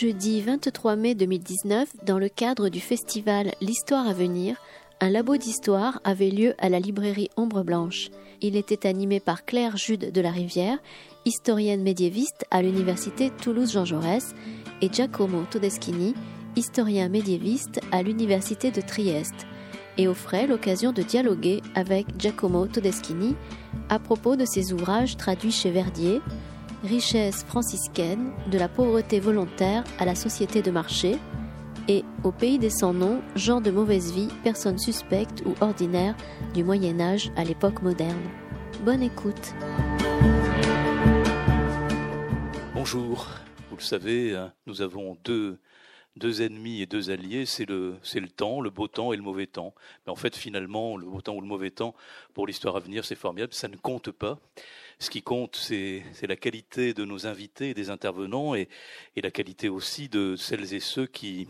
Jeudi 23 mai 2019, dans le cadre du festival L'Histoire à venir, un labo d'histoire avait lieu à la librairie Ombre Blanche. Il était animé par Claire Jude de la Rivière, historienne médiéviste à l'université Toulouse-Jean Jaurès, et Giacomo Todeschini, historien médiéviste à l'université de Trieste, et offrait l'occasion de dialoguer avec Giacomo Todeschini à propos de ses ouvrages traduits chez Verdier, Richesse franciscaine, de la pauvreté volontaire à la société de marché, et Au pays des sans-noms, genre de mauvaise vie, personnes suspectes ou ordinaires du Moyen Âge à l'époque moderne. Bonne écoute. Bonjour, vous le savez, hein, nous avons deux, deux ennemis et deux alliés, c'est le, le temps, le beau temps et le mauvais temps. Mais en fait, finalement, le beau temps ou le mauvais temps, pour l'histoire à venir, c'est formidable, ça ne compte pas. Ce qui compte, c'est, la qualité de nos invités et des intervenants et, et la qualité aussi de celles et ceux qui,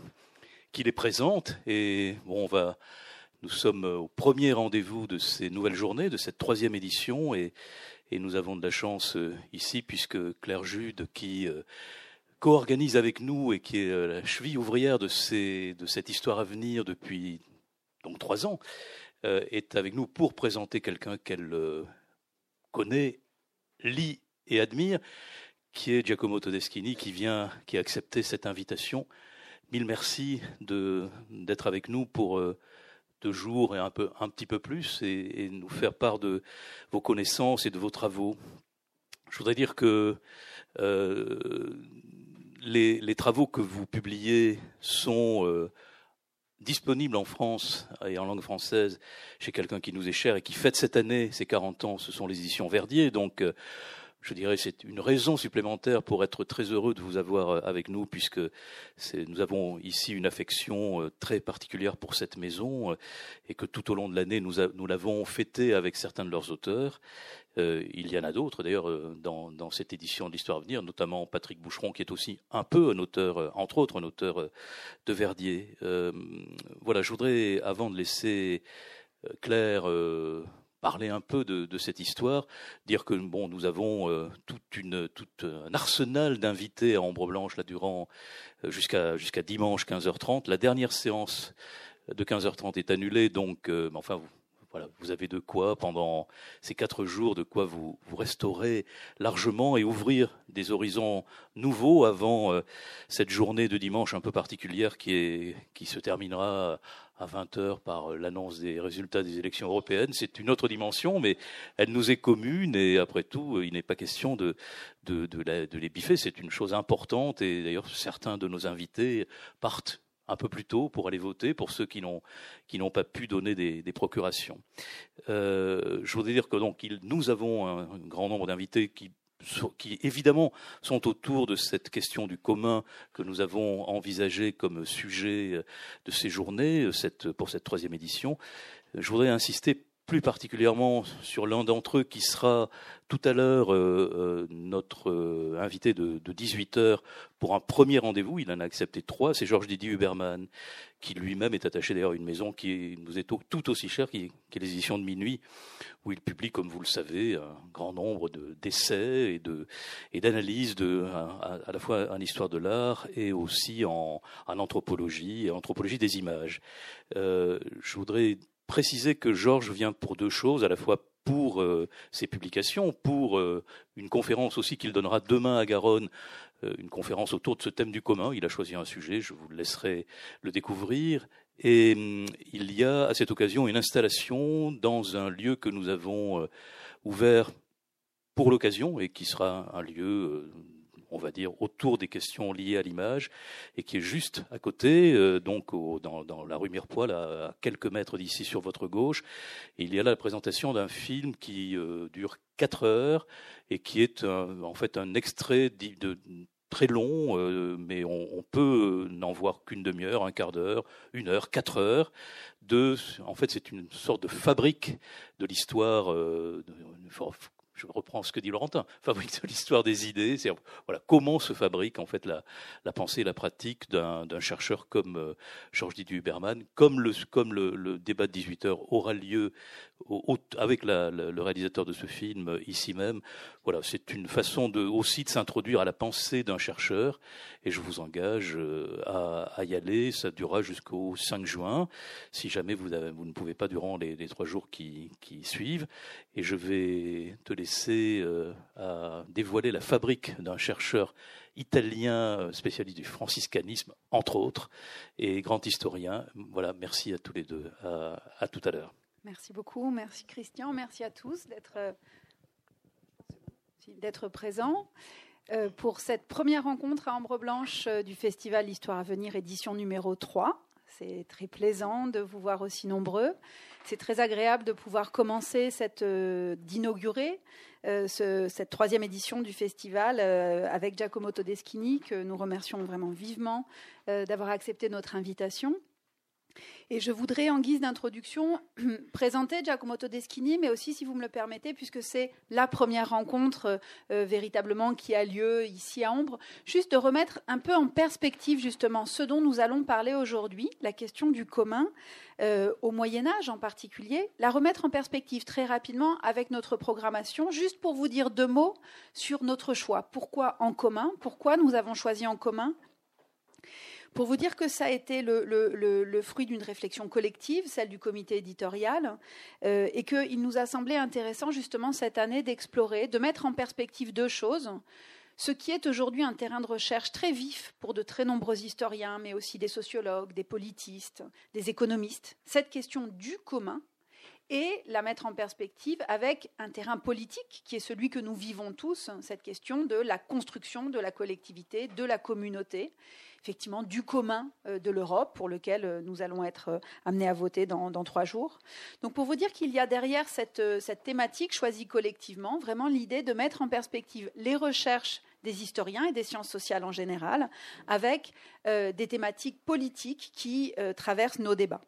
qui les présente. Et bon, on va, nous sommes au premier rendez-vous de ces nouvelles journées, de cette troisième édition, et, et nous avons de la chance euh, ici, puisque Claire Jude, qui euh, co-organise avec nous et qui est euh, la cheville ouvrière de, ces, de cette histoire à venir depuis donc trois ans, est avec nous pour présenter quelqu'un qu'elle connaît, lit et admire, qui est Giacomo Todeschini, qui vient, qui a accepté cette invitation mille merci d'être avec nous pour euh, deux jours et un, peu, un petit peu plus et, nous faire part de vos connaissances et de vos travaux. Je voudrais dire que euh, les, les, travaux que vous publiez sont euh, disponibles en France et en langue française chez quelqu'un qui nous est cher et qui fête cette année ses 40 ans, ce sont les éditions Verdier. Donc je dirais, c'est une raison supplémentaire pour être très heureux de vous avoir euh, avec nous, puisque nous avons ici une affection euh, très particulière pour cette maison, euh, et que tout au long de l'année, nous, l'avons fêté avec certains de leurs auteurs. Il y en a d'autres, d'ailleurs, dans, dans, cette édition de l'Histoire à venir, notamment Patrick Boucheron, qui est aussi un peu un auteur, entre autres, un auteur de Verdier. voilà, je voudrais, avant de laisser Claire parler un peu de, cette histoire, dire que bon, nous avons euh, toute une, tout un arsenal d'invités à Ombre Blanche là durant euh, jusqu'à jusqu'à dimanche 15h30. La dernière séance de 15h30 est annulée, donc euh, enfin vous, voilà, vous avez de quoi pendant ces quatre jours, de quoi vous, vous restaurer largement et ouvrir des horizons nouveaux avant euh, cette journée de dimanche un peu particulière qui, est, qui se terminera à 20 heures par l'annonce des résultats des élections européennes. C'est une autre dimension, mais elle nous est commune et après tout, il n'est pas question de, de, de, de les biffer. C'est une chose importante et d'ailleurs certains de nos invités partent un peu plus tôt pour aller voter pour ceux qui n'ont pas pu donner des, procurations. Euh, je voudrais dire que donc nous avons un, grand nombre d'invités qui évidemment sont autour de cette question du commun que nous avons envisagé comme sujet de ces journées pour cette troisième édition. Je voudrais insister plus particulièrement sur l'un d'entre eux qui sera tout à l'heure euh, euh, notre euh, invité de, de 18 heures pour un premier rendez-vous. Il en a accepté trois. C'est Georges Didier Huberman, qui lui-même est attaché d'ailleurs à une maison qui nous est tout aussi chère, qui, est les éditions de minuit, où il publie, comme vous le savez, un grand nombre d'essais et de et d'analyses de à, à, la fois en histoire de l'art et aussi en, anthropologie et anthropologie des images. Je voudrais préciser que Georges vient pour deux choses, à la fois pour euh, ses publications, pour euh, une conférence aussi qu'il donnera demain à Garonne, euh, une conférence autour de ce thème du commun. Il a choisi un sujet, je vous laisserai le découvrir. Et hum, il y a à cette occasion une installation dans un lieu que nous avons ouvert pour l'occasion et qui sera un lieu on va dire, autour des questions liées à l'image, et qui est juste à côté, euh, donc dans, la rue Mirepoix, à quelques mètres d'ici sur votre gauche. Il y a là la présentation d'un film qui euh, dure quatre heures et qui est en fait un extrait de, de très long, euh, mais on, on peut n'en voir qu'une demi-heure, un quart d'heure, une heure, quatre heures. De, en fait, c'est une sorte de fabrique de l'histoire, euh, je reprends ce que dit Laurentin, fabrique de l'histoire des idées. C'est voilà comment se fabrique en fait la, pensée et la pratique d'un chercheur comme euh, Georges Didier Huberman, comme le débat de 18 heures aura lieu avec le réalisateur de ce film euh, ici même. Voilà, c'est une façon aussi de s'introduire à la pensée d'un chercheur et je vous engage euh, à, y aller. Ça durera jusqu'au 5 juin, si jamais vous, ne pouvez pas durant les, les trois jours qui, qui, suivent. Et je vais te laisser euh, à dévoiler la fabrique d'un chercheur italien euh, spécialiste du franciscanisme, entre autres, et grand historien. Voilà, merci à tous les deux. À, tout à l'heure. Merci beaucoup, merci Christian, merci à tous d'être d'être présents. Euh, pour cette première rencontre à Ambre Blanche euh, du festival Histoire à venir, édition numéro 3. C'est très plaisant de vous voir aussi nombreux. C'est très agréable de pouvoir commencer cette, euh, d'inaugurer cette troisième édition du festival avec Giacomo Todeschini, que nous remercions vraiment vivement d'avoir accepté notre invitation. Et je voudrais, en guise d'introduction, présenter Giacomo Todeschini, mais aussi, si vous me le permettez, puisque c'est la première rencontre euh, véritablement qui a lieu ici à Ombre, juste de remettre un peu en perspective justement ce dont nous allons parler aujourd'hui, la question du commun, euh, au Moyen Âge en particulier, la remettre en perspective très rapidement avec notre programmation, juste pour vous dire deux mots sur notre choix. Pourquoi en commun? Pourquoi nous avons choisi en commun? Pour vous dire que ça a été le, fruit d'une réflexion collective, celle du comité éditorial, euh, et qu'il nous a semblé intéressant justement cette année d'explorer, de mettre en perspective deux choses. Ce qui est aujourd'hui un terrain de recherche très vif pour de très nombreux historiens, mais aussi des sociologues, des politistes, des économistes, cette question du commun, et la mettre en perspective avec un terrain politique qui est celui que nous vivons tous, cette question de la construction de la collectivité, de la communauté, effectivement du commun euh, de l'Europe, pour lequel euh, nous allons être euh, amenés à voter dans, trois jours. Donc pour vous dire qu'il y a derrière cette, cette thématique choisie collectivement, vraiment l'idée de mettre en perspective les recherches des historiens et des sciences sociales en général, avec des thématiques politiques qui traversent nos débats.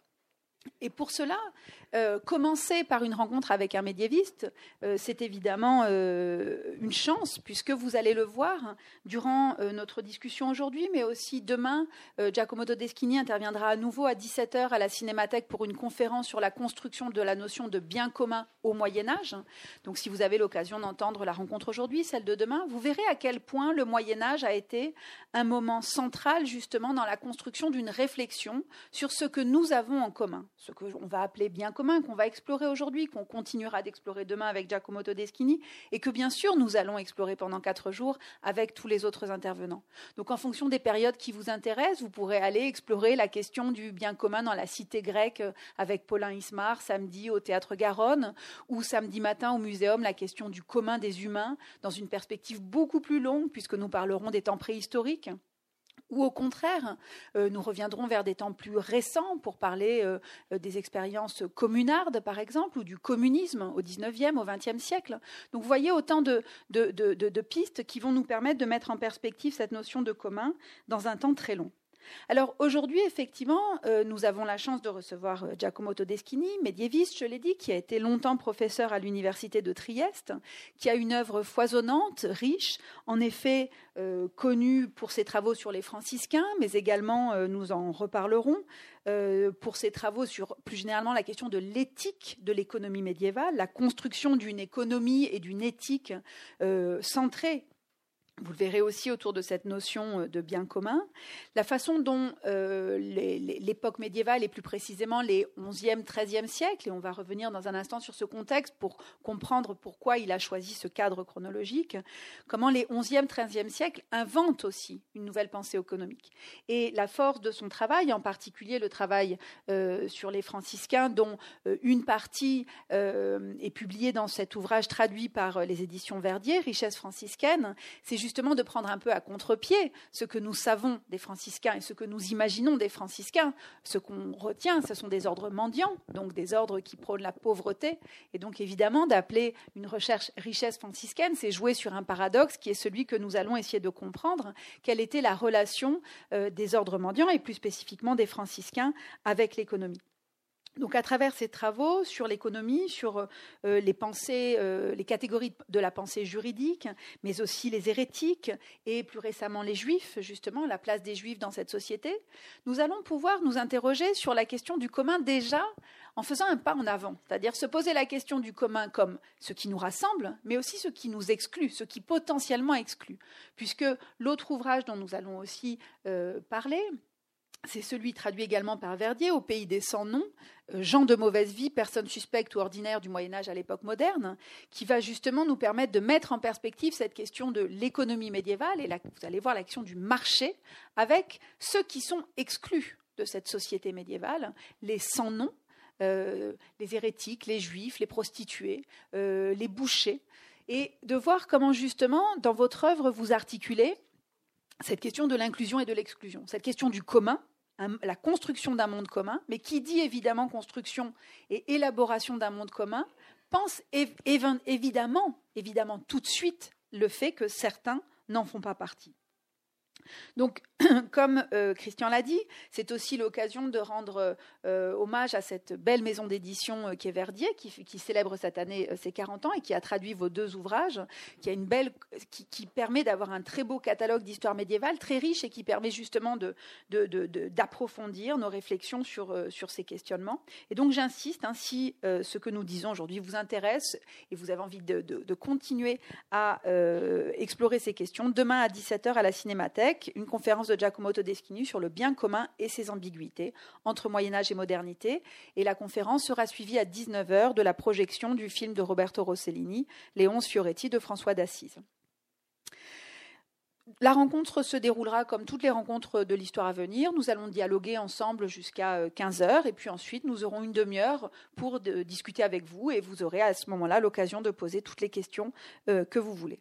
Et pour cela, euh, commencer par une rencontre avec un médiéviste, euh, c'est évidemment euh, une chance, puisque vous allez le voir durant notre discussion aujourd'hui, mais aussi demain, Giacomo Todeschini interviendra à nouveau à 17h à la Cinémathèque pour une conférence sur la construction de la notion de bien commun au Moyen Âge. Donc si vous avez l'occasion d'entendre la rencontre aujourd'hui, celle de demain, vous verrez à quel point le Moyen Âge a été un moment central justement dans la construction d'une réflexion sur ce que nous avons en commun, ce que on va appeler bien commun qu'on va explorer aujourd'hui, qu'on continuera d'explorer demain avec Giacomo Todeschini, et que bien sûr nous allons explorer pendant quatre jours avec tous les autres intervenants. Donc en fonction des périodes qui vous intéressent, vous pourrez aller explorer la question du bien commun dans la cité grecque avec Paulin Ismar samedi au théâtre Garonne, ou samedi matin au muséum la question du commun des humains dans une perspective beaucoup plus longue puisque nous parlerons des temps préhistoriques ou au contraire, euh, nous reviendrons vers des temps plus récents pour parler euh, des expériences communardes, par exemple, ou du communisme au XIXe, au XXe siècle. Donc vous voyez autant de pistes qui vont nous permettre de mettre en perspective cette notion de commun dans un temps très long. Alors aujourd'hui, effectivement, euh, nous avons la chance de recevoir euh, Giacomo Todeschini, médiéviste, je l'ai dit, qui a été longtemps professeur à l'université de Trieste, qui a une œuvre foisonnante, riche, en effet euh, connue pour ses travaux sur les franciscains, mais également, nous en reparlerons, pour ses travaux sur plus généralement la question de l'éthique de l'économie médiévale, la construction d'une économie et d'une éthique centrée vous le verrez aussi autour de cette notion euh, de bien commun. La façon dont euh, l'époque médiévale, et plus précisément les 11e, 13e siècles, et on va revenir dans un instant sur ce contexte pour comprendre pourquoi il a choisi ce cadre chronologique, comment les 11e, 13e siècles inventent aussi une nouvelle pensée économique. Et la force de son travail, en particulier le travail euh, sur les franciscains, dont une partie est publiée dans cet ouvrage traduit par les éditions Verdier, Richesse franciscaine, c'est justement de prendre un peu à contre-pied ce que nous savons des franciscains et ce que nous imaginons des franciscains. Ce qu'on retient, ce sont des ordres mendiants, donc des ordres qui prônent la pauvreté. Et donc évidemment, d'appeler une recherche richesse franciscaine, c'est jouer sur un paradoxe qui est celui que nous allons essayer de comprendre. Quelle était la relation euh, des ordres mendiants et plus spécifiquement des franciscains avec l'économie? Donc à travers ces travaux sur l'économie, sur euh, les pensées, euh, les catégories de la pensée juridique, mais aussi les hérétiques et plus récemment les juifs, justement, la place des juifs dans cette société, nous allons pouvoir nous interroger sur la question du commun déjà en faisant un pas en avant, c'est-à-dire se poser la question du commun comme ce qui nous rassemble, mais aussi ce qui nous exclut, ce qui potentiellement exclut, puisque l'autre ouvrage dont nous allons aussi euh, parler, c'est celui traduit également par Verdier, Au pays des sans noms, euh, gens de mauvaise vie, personnes suspectes ou ordinaires du Moyen Âge à l'époque moderne, qui va justement nous permettre de mettre en perspective cette question de l'économie médiévale, et là, vous allez voir l'action du marché, avec ceux qui sont exclus de cette société médiévale, les sans noms, euh, les hérétiques, les juifs, les prostituées, euh, les bouchers, et de voir comment justement, dans votre œuvre, vous articulez cette question de l'inclusion et de l'exclusion, cette question du commun, la construction d'un monde commun, mais qui dit évidemment construction et élaboration d'un monde commun, pense évidemment, évidemment tout de suite le fait que certains n'en font pas partie. Donc, comme euh, Christian l'a dit, c'est aussi l'occasion de rendre euh, hommage à cette belle maison d'édition euh, qui est Verdier, qui, célèbre cette année ses 40 ans et qui a traduit vos deux ouvrages, qui, permet d'avoir un très beau catalogue d'histoire médiévale, très riche et qui permet justement d'approfondir nos réflexions sur, ces questionnements. Et donc, j'insiste, hein, ce que nous disons aujourd'hui vous intéresse et vous avez envie de continuer à explorer ces questions, demain à 17h à la Cinémathèque, une conférence de Giacomo Todeschini sur le bien commun et ses ambiguïtés entre Moyen Âge et modernité. Et la conférence sera suivie à 19h de la projection du film de Roberto Rossellini, Les onze Fioretti de François d'Assise. La rencontre se déroulera comme toutes les rencontres de l'histoire à venir. Nous allons dialoguer ensemble jusqu'à 15 heures et puis ensuite nous aurons une demi-heure pour discuter avec vous et vous aurez à ce moment-là l'occasion de poser toutes les questions euh, que vous voulez.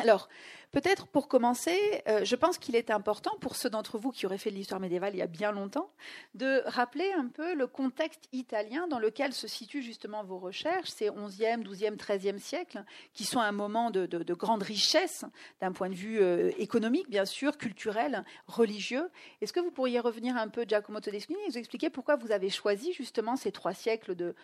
Alors, Peut-être pour commencer, euh, je pense qu'il est important pour ceux d'entre vous qui auraient fait de l'histoire médiévale il y a bien longtemps, de rappeler un peu le contexte italien dans lequel se situent justement vos recherches, ces 11e, 12e, 13e siècles, qui sont un moment de, grande richesse d'un point de vue euh, économique, bien sûr, culturel, religieux. Est-ce que vous pourriez revenir un peu, Giacomo Todeschini, et nous expliquer pourquoi vous avez choisi justement ces trois siècles de,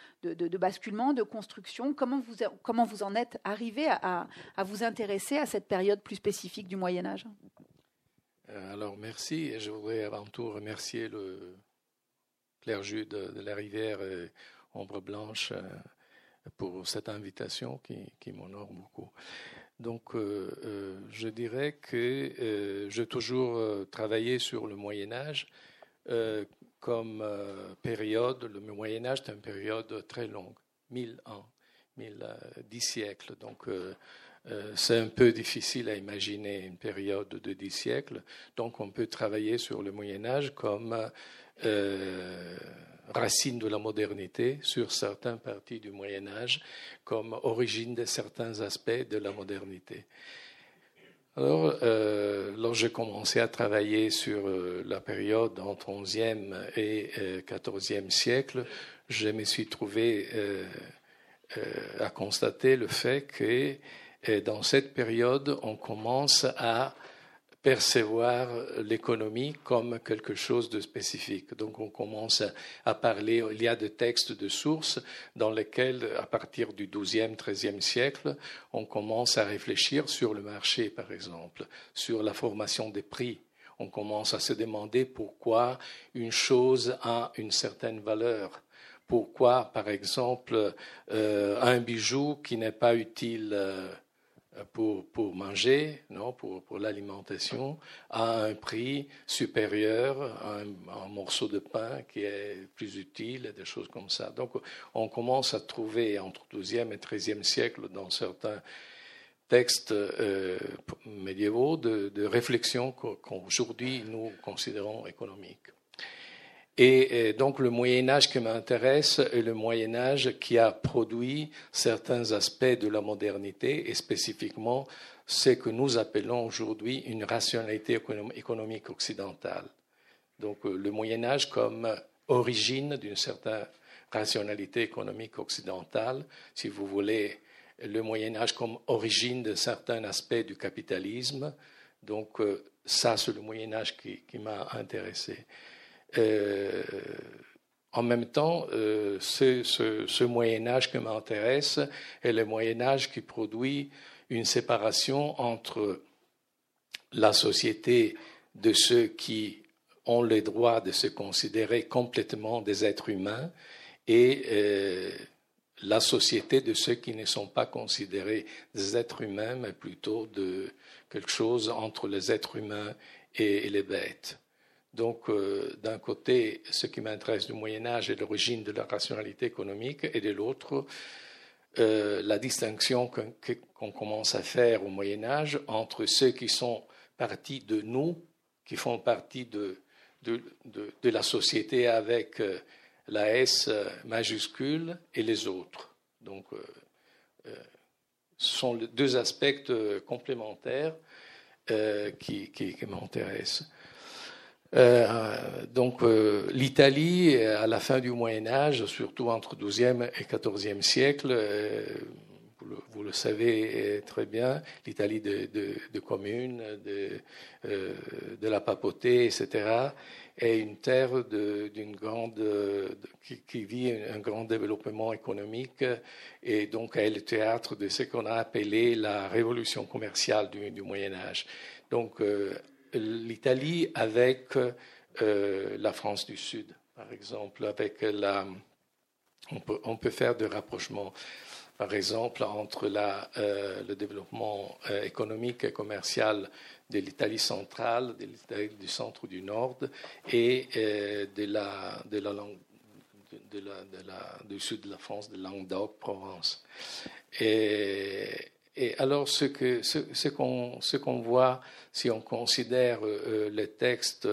basculement, de construction? Comment vous, comment vous en êtes arrivé à, à vous intéresser à cette période plus spécifique du Moyen Âge euh, Alors merci, et je voudrais avant tout remercier le clergé de, la rivière Ombre Blanche euh, pour cette invitation qui, m'honore beaucoup. Donc, euh, je dirais que j'ai toujours travaillé sur le Moyen Âge comme période. Le Moyen Âge est une période très longue, mille ans, mille, dix siècles. Donc, c'est un peu difficile à imaginer une période de dix siècles, donc on peut travailler sur le Moyen Âge comme euh, racine de la modernité sur certaines parties du Moyen Âge, comme origine de certains aspects de la modernité. Alors, euh, lorsque j'ai commencé à travailler sur euh, la période entre 11e et 14e siècle, je me suis trouvé à constater le fait que et dans cette période, on commence à percevoir l'économie comme quelque chose de spécifique. Donc on commence à parler, il y a des textes de sources dans lesquels, à partir du XIIe, XIIIe siècle, on commence à réfléchir sur le marché, par exemple, sur la formation des prix. On commence à se demander pourquoi une chose a une certaine valeur. Pourquoi, par exemple, euh, un bijou qui n'est pas utile euh, pour, pour manger, non, pour, pour l'alimentation, à un prix supérieur à un, morceau de pain qui est plus utile, des choses comme ça. Donc, on commence à trouver entre 12e et 13e siècle dans certains textes euh, médiévaux de réflexions qu'aujourd'hui nous considérons économiques. Et, donc le Moyen Âge qui m'intéresse est le Moyen Âge qui a produit certains aspects de la modernité et spécifiquement ce que nous appelons aujourd'hui une rationalité économique occidentale. Donc euh, le Moyen Âge comme origine d'une certaine rationalité économique occidentale, si vous voulez, le Moyen Âge comme origine de certains aspects du capitalisme. Donc euh, ça, c'est le Moyen Âge qui m'a intéressé. Euh, en même temps, ce, ce, Moyen Âge qui m'intéresse est le Moyen Âge qui produit une séparation entre la société de ceux qui ont le droit de se considérer complètement des êtres humains et euh, la société de ceux qui ne sont pas considérés des êtres humains, mais plutôt de quelque chose entre les êtres humains et, les bêtes. Donc, euh, d'un côté, ce qui m'intéresse du Moyen Âge est l'origine de la rationalité économique, et de l'autre, euh, la distinction qu'on commence à faire au Moyen Âge entre ceux qui sont partie de nous, qui font partie de, la société avec euh, la S majuscule et les autres. Donc, ce sont deux aspects complémentaires qui m'intéressent. Donc l'Italie, à la fin du Moyen Âge, surtout entre XIIe et XIVe siècle, vous le, savez très bien, l'Italie de, communes, de, euh, la papauté, etc., est une terre d'une grande, qui, vit un, grand développement économique et donc est le théâtre de ce qu'on a appelé la révolution commerciale du, Moyen Âge. Donc euh, l'Italie avec euh, la France du Sud, par exemple, avec la, on peut, faire des rapprochements par exemple, entre euh, le développement euh, économique et commercial de l'Italie centrale, de l'Italie du centre du Nord et de la, de la de la, du sud de la France, de Languedoc, Provence. Et alors, ce qu'on ce, ce qu'on voit, si on considère les textes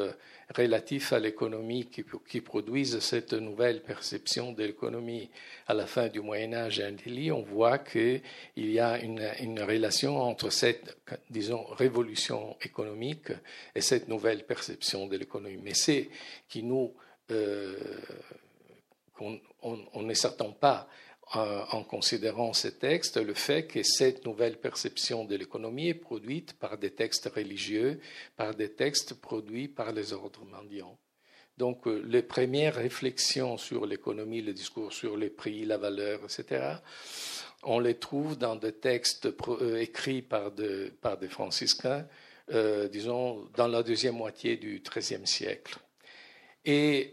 relatifs à l'économie qui, qui, produisent cette nouvelle perception de l'économie à la fin du Moyen Âge en Italie, on voit qu'il y a une, une, relation entre cette, disons, révolution économique et cette nouvelle perception de l'économie. Mais c'est qui nous, euh, on, on ne s'attend pas en considérant ces textes le fait que cette nouvelle perception de l'économie est produite par des textes religieux, par des textes produits par les ordres mendiants. Donc euh, les premières réflexions sur l'économie, le discours sur les prix, la valeur, etc., on les trouve dans des textes euh, écrits par, des franciscains, euh, disons, dans la deuxième moitié du XIIIe siècle. Et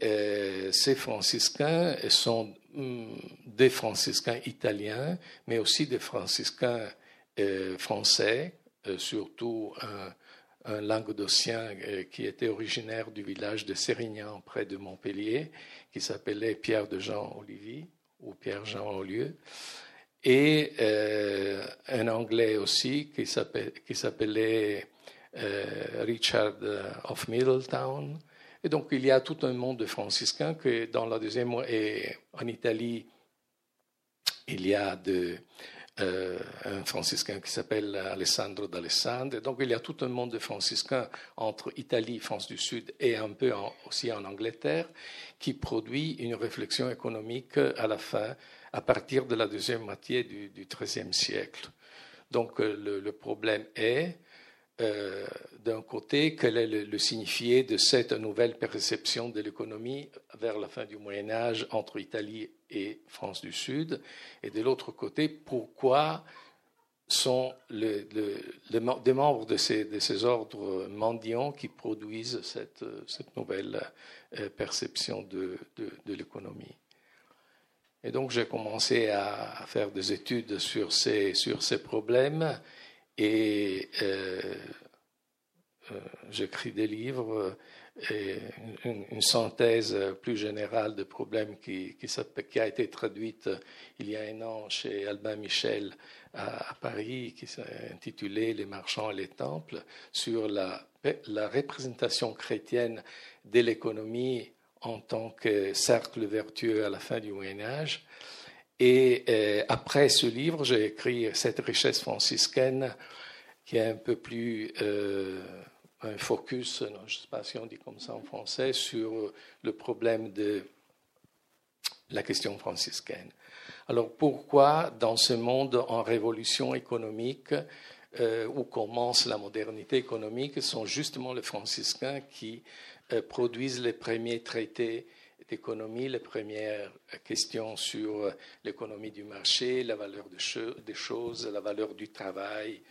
ces franciscains sont des franciscains italiens, mais aussi des franciscains euh, français, euh, surtout un, un languedocien euh, qui était originaire du village de Sérignan, près de Montpellier, qui s'appelait Pierre de Jean Olivier ou Pierre Jean Olieu, et un anglais aussi qui s'appelait Richard of Middletown, et donc, il y a tout un monde de franciscains que dans la deuxième et en Italie, il y a de, euh, un franciscain qui s'appelle Alessandro d'Alessandre. Donc, il y a tout un monde de franciscains entre Italie, France du Sud et un peu aussi en Angleterre qui produit une réflexion économique à la fin, à partir de la deuxième moitié du XIIIe siècle. Donc, euh, le, le problème est euh, d'un côté, quel est le, signifié de cette nouvelle perception de l'économie vers la fin du Moyen Âge entre Italie et France du Sud, et de l'autre côté, pourquoi sont les, membres de ces, ordres mendiants qui produisent cette, nouvelle euh, perception de, l'économie? Et donc j'ai commencé à faire des études sur ces problèmes et euh, euh, j'écris des livres et une, synthèse plus générale de problèmes qui, a été traduite il y a un an chez Albin Michel à, Paris, qui s'est intitulé Les marchands et les temples, sur la, la représentation chrétienne de l'économie en tant que cercle vertueux à la fin du Moyen Âge. Et euh, après ce livre, j'ai écrit Cette richesse franciscaine, qui est un peu plus euh, un focus, je ne sais pas si on dit comme ça en français, sur le problème de la question franciscaine. Alors pourquoi dans ce monde en révolution économique, euh, où commence la modernité économique, sont justement les franciscains qui produisent les premiers traités d'économie, les premières questions sur l'économie du marché, la valeur des choses, la valeur du travail,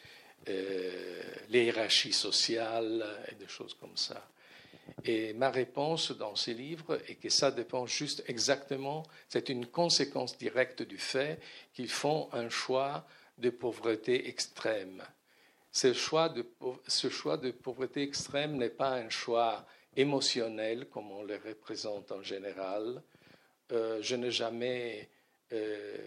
euh, les hiérarchies sociales et des choses comme ça. Et ma réponse dans ces livres est que ça dépend juste exactement, c'est une conséquence directe du fait qu'ils font un choix de pauvreté extrême. Ce choix de, ce choix de pauvreté extrême n'est pas un choix émotionnel comme on le représente en général. Euh, je n'ai jamais, euh,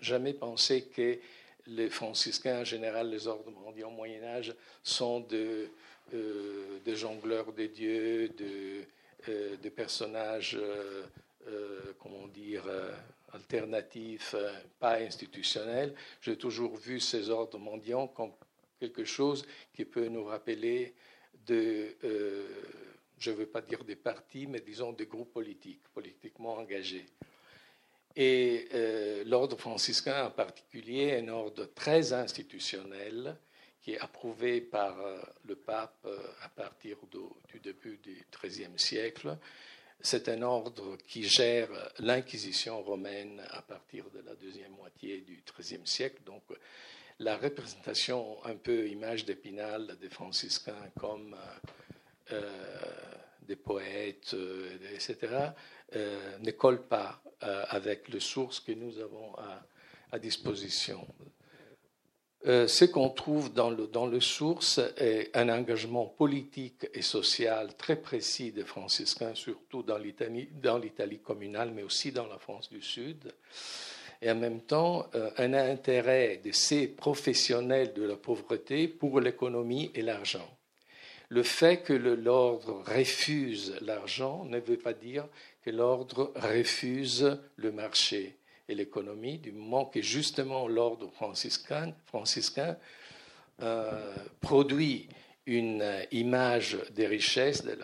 jamais pensé que les franciscains en général, les ordres mondiaux au Moyen Âge, sont de, euh, des jongleurs des dieux, de, euh, des personnages, euh, comment dire, alternatifs, pas institutionnels. J'ai toujours vu ces ordres mondiaux comme quelque chose qui peut nous rappeler de, je ne veux pas dire des partis, mais disons des groupes politiques, politiquement engagés. Et euh, l'ordre franciscain en particulier est un ordre très institutionnel qui est approuvé par euh, le pape euh, à partir du début du XIIIe siècle. C'est un ordre qui gère l'Inquisition romaine à partir de la deuxième moitié du XIIIe siècle. Donc, la représentation un peu image d'épinal des franciscains comme des poètes, etc., ne colle pas euh, avec les sources que nous avons à, disposition. Euh, ce qu'on trouve dans le, dans le source est un engagement politique et social très précis des franciscains, surtout dans l'Italie communale, mais aussi dans la France du Sud. Et en même temps, euh, un intérêt de ces professionnels de la pauvreté pour l'économie et l'argent. Le fait que l'ordre refuse l'argent ne veut pas dire que l'ordre refuse le marché et l'économie, du moment que justement l'ordre franciscain, euh, produit une image des richesses de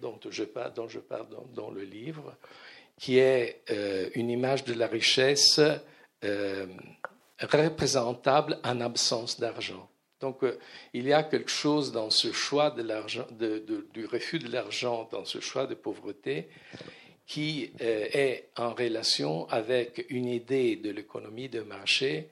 dont, je parle, dont je parle dans, le livre, qui est euh, une image de la richesse euh, représentable en absence d'argent. Donc, euh, il y a quelque chose dans ce choix du refus de l'argent, dans ce choix de pauvreté, qui euh, est en relation avec une idée de l'économie de marché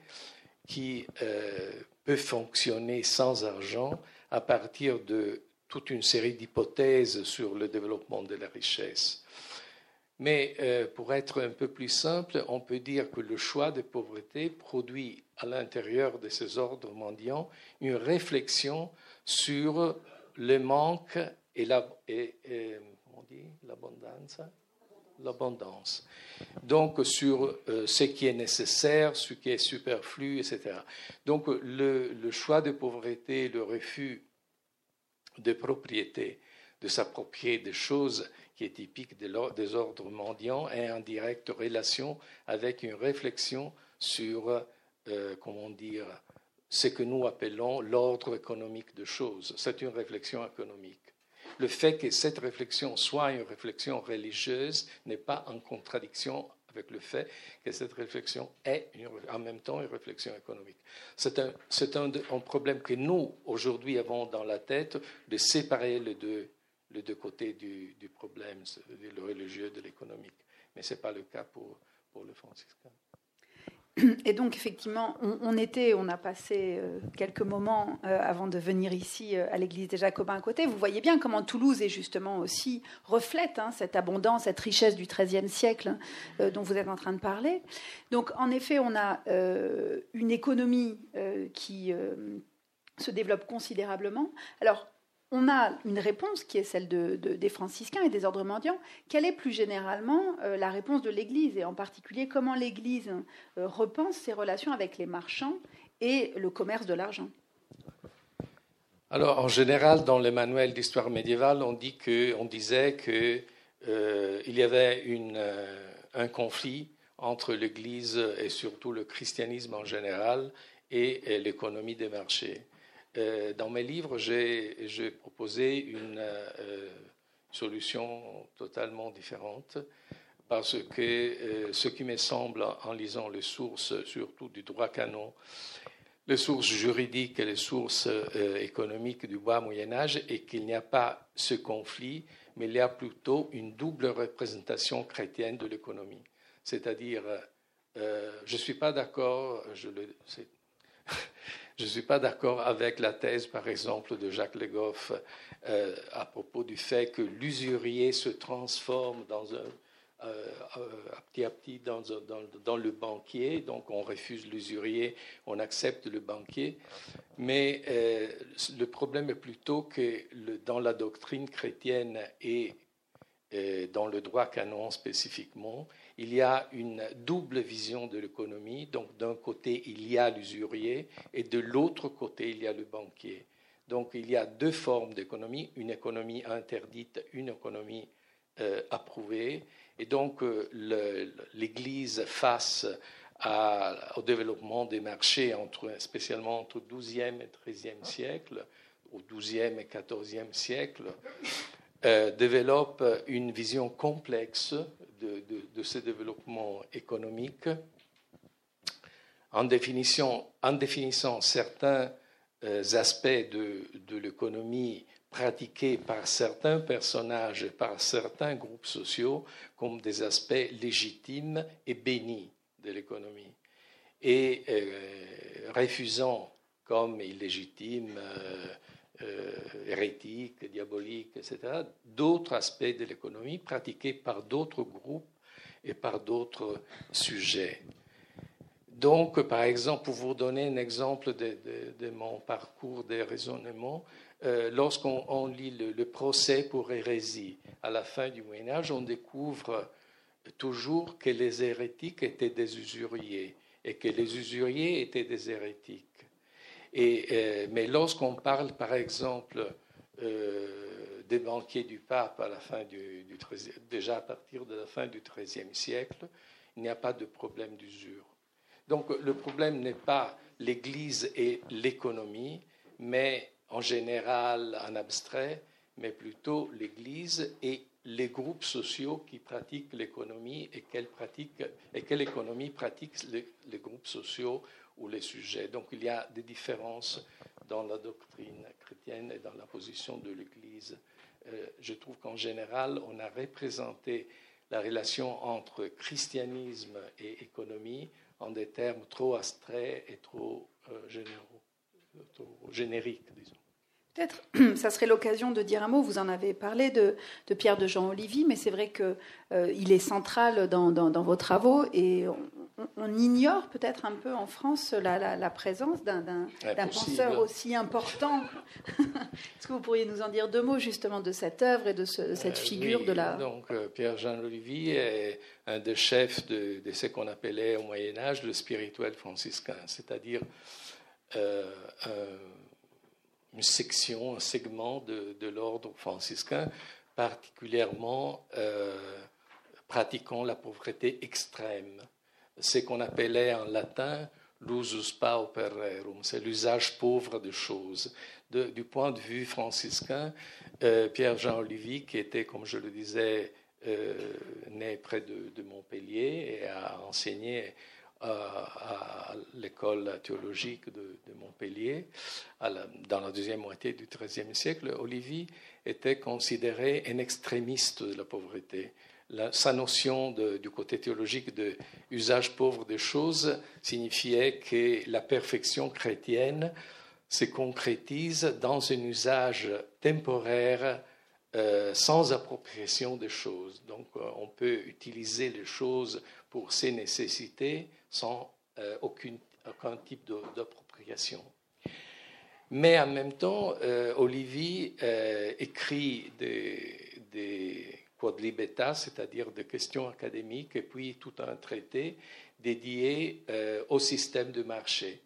qui euh, peut fonctionner sans argent à partir de toute une série d'hypothèses sur le développement de la richesse. Mais pour être un peu plus simple, on peut dire que le choix de pauvreté produit à l'intérieur de ces ordres mendiants une réflexion sur le manque et l'abondance? Donc sur euh, ce qui est nécessaire, ce qui est superflu, etc. Donc le, le choix de pauvreté, le refus de propriété, de s'approprier des choses qui est typique des ordres mendiants, est en directe relation avec une réflexion sur, euh, comment dire, ce que nous appelons l'ordre économique de choses. C'est une réflexion économique. Le fait que cette réflexion soit une réflexion religieuse n'est pas en contradiction avec le fait que cette réflexion est en même temps une réflexion économique. C'est un, problème que nous, aujourd'hui, avons dans la tête de séparer les deux les deux côtés du, problème, le religieux de l'économique. Mais ce n'est pas le cas pour, pour le franciscain. Et donc, effectivement, on, était, on a passé euh, quelques moments euh, avant de venir ici euh, à l'église des Jacobins à côté. Vous voyez bien comment Toulouse est justement aussi reflète hein, cette abondance, cette richesse du XIIIe siècle dont vous êtes en train de parler. Donc, en effet, on a une économie qui se développe considérablement. Alors, on a une réponse qui est celle des franciscains et des ordres mendiants. Quelle est plus généralement euh, la réponse de l'Église et en particulier comment l'Église euh, repense ses relations avec les marchands et le commerce de l'argent? Alors en général, dans les manuels d'histoire médiévale, on, dit que, disait qu'il euh, y avait un conflit entre l'Église et surtout le christianisme en général et l'économie des marchés. Euh, dans mes livres, j'ai proposé une euh, solution totalement différente parce que euh, ce qui me semble, en lisant les sources, surtout du droit canon, les sources juridiques et les sources économiques du bas Moyen Âge et qu'il n'y a pas ce conflit, mais il y a plutôt une double représentation chrétienne de l'économie. C'est-à-dire, je ne suis pas d'accord, je ne suis pas d'accord avec la thèse, par exemple, de Jacques Le Goff euh, à propos du fait que l'usurier se transforme un, euh, petit à petit dans, le banquier. Donc on refuse l'usurier, on accepte le banquier. Mais euh, le problème est plutôt que dans la doctrine chrétienne et dans le droit canon spécifiquement, il y a une double vision de l'économie. Donc d'un côté, il y a l'usurier et de l'autre côté, il y a le banquier. Donc il y a deux formes d'économie, une économie interdite, une économie euh, approuvée. Et donc euh, l'Église face au développement des marchés, entre, spécialement entre le XIIe et XIIIe siècle, au XIIe et XIVe siècle, euh, développe une vision complexe de, ce développement économique. En, définissant certains euh, aspects de, l'économie pratiqués par certains personnages et par certains groupes sociaux comme des aspects légitimes et bénis de l'économie, et euh, refusant comme illégitimes, euh, hérétiques, diaboliques, etc., d'autres aspects de l'économie pratiqués par d'autres groupes et par d'autres sujets. Donc, par exemple, pour vous donner un exemple de, mon parcours de raisonnement, euh, lorsqu'on lit le, procès pour hérésie à la fin du Moyen Âge, on découvre toujours que les hérétiques étaient des usuriers et que les usuriers étaient des hérétiques. Euh, mais lorsqu'on parle, par exemple, euh, des banquiers du pape à la fin du, déjà à partir de la fin du XIIIe siècle, il n'y a pas de problème d'usure. Donc le problème n'est pas l'Église et l'économie, mais en général en abstrait, mais plutôt l'Église et les groupes sociaux qui pratiquent l'économie et quelle, pratique, et quelle économie pratiquent les groupes sociaux ou les sujets. Donc il y a des différences dans la doctrine chrétienne et dans la position de l'Église. Euh, je trouve qu'en général, on a représenté la relation entre christianisme et économie en des termes trop abstraits et trop euh, généraux, trop génériques, disons. Peut-être, ça serait l'occasion de dire un mot. Vous en avez parlé de, Pierre de Jean Olivier, mais c'est vrai qu'il euh, est central dans, vos travaux et on ignore peut-être un peu en France la, présence d'un penseur aussi important. Est-ce que vous pourriez nous en dire deux mots justement de cette œuvre et de, cette euh, figure de la... Donc euh, Pierre-Jean Olivier est un des chefs de, ce qu'on appelait au Moyen Âge le spirituel franciscain, c'est-à-dire euh, une section, un segment de, l'ordre franciscain particulièrement pratiquant la pauvreté extrême ce qu'on appelait en latin l'usus paupererum, c'est l'usage pauvre de choses. du point de vue franciscain, euh, Pierre-Jean Olivier, qui était, comme je le disais, euh, né près de, Montpellier et a enseigné à, l'école théologique de, Montpellier dans la deuxième moitié du XIIIe siècle, Olivier était considéré un extrémiste de la pauvreté sa notion du côté théologique de usage pauvre des choses signifiait que la perfection chrétienne se concrétise dans un usage temporaire euh, sans appropriation des choses. Donc euh, on peut utiliser les choses pour ses nécessités sans euh, aucun type d'appropriation. Mais en même temps, Olivier écrit des c'est-à-dire des questions académiques, et puis tout un traité dédié euh, au système de marché.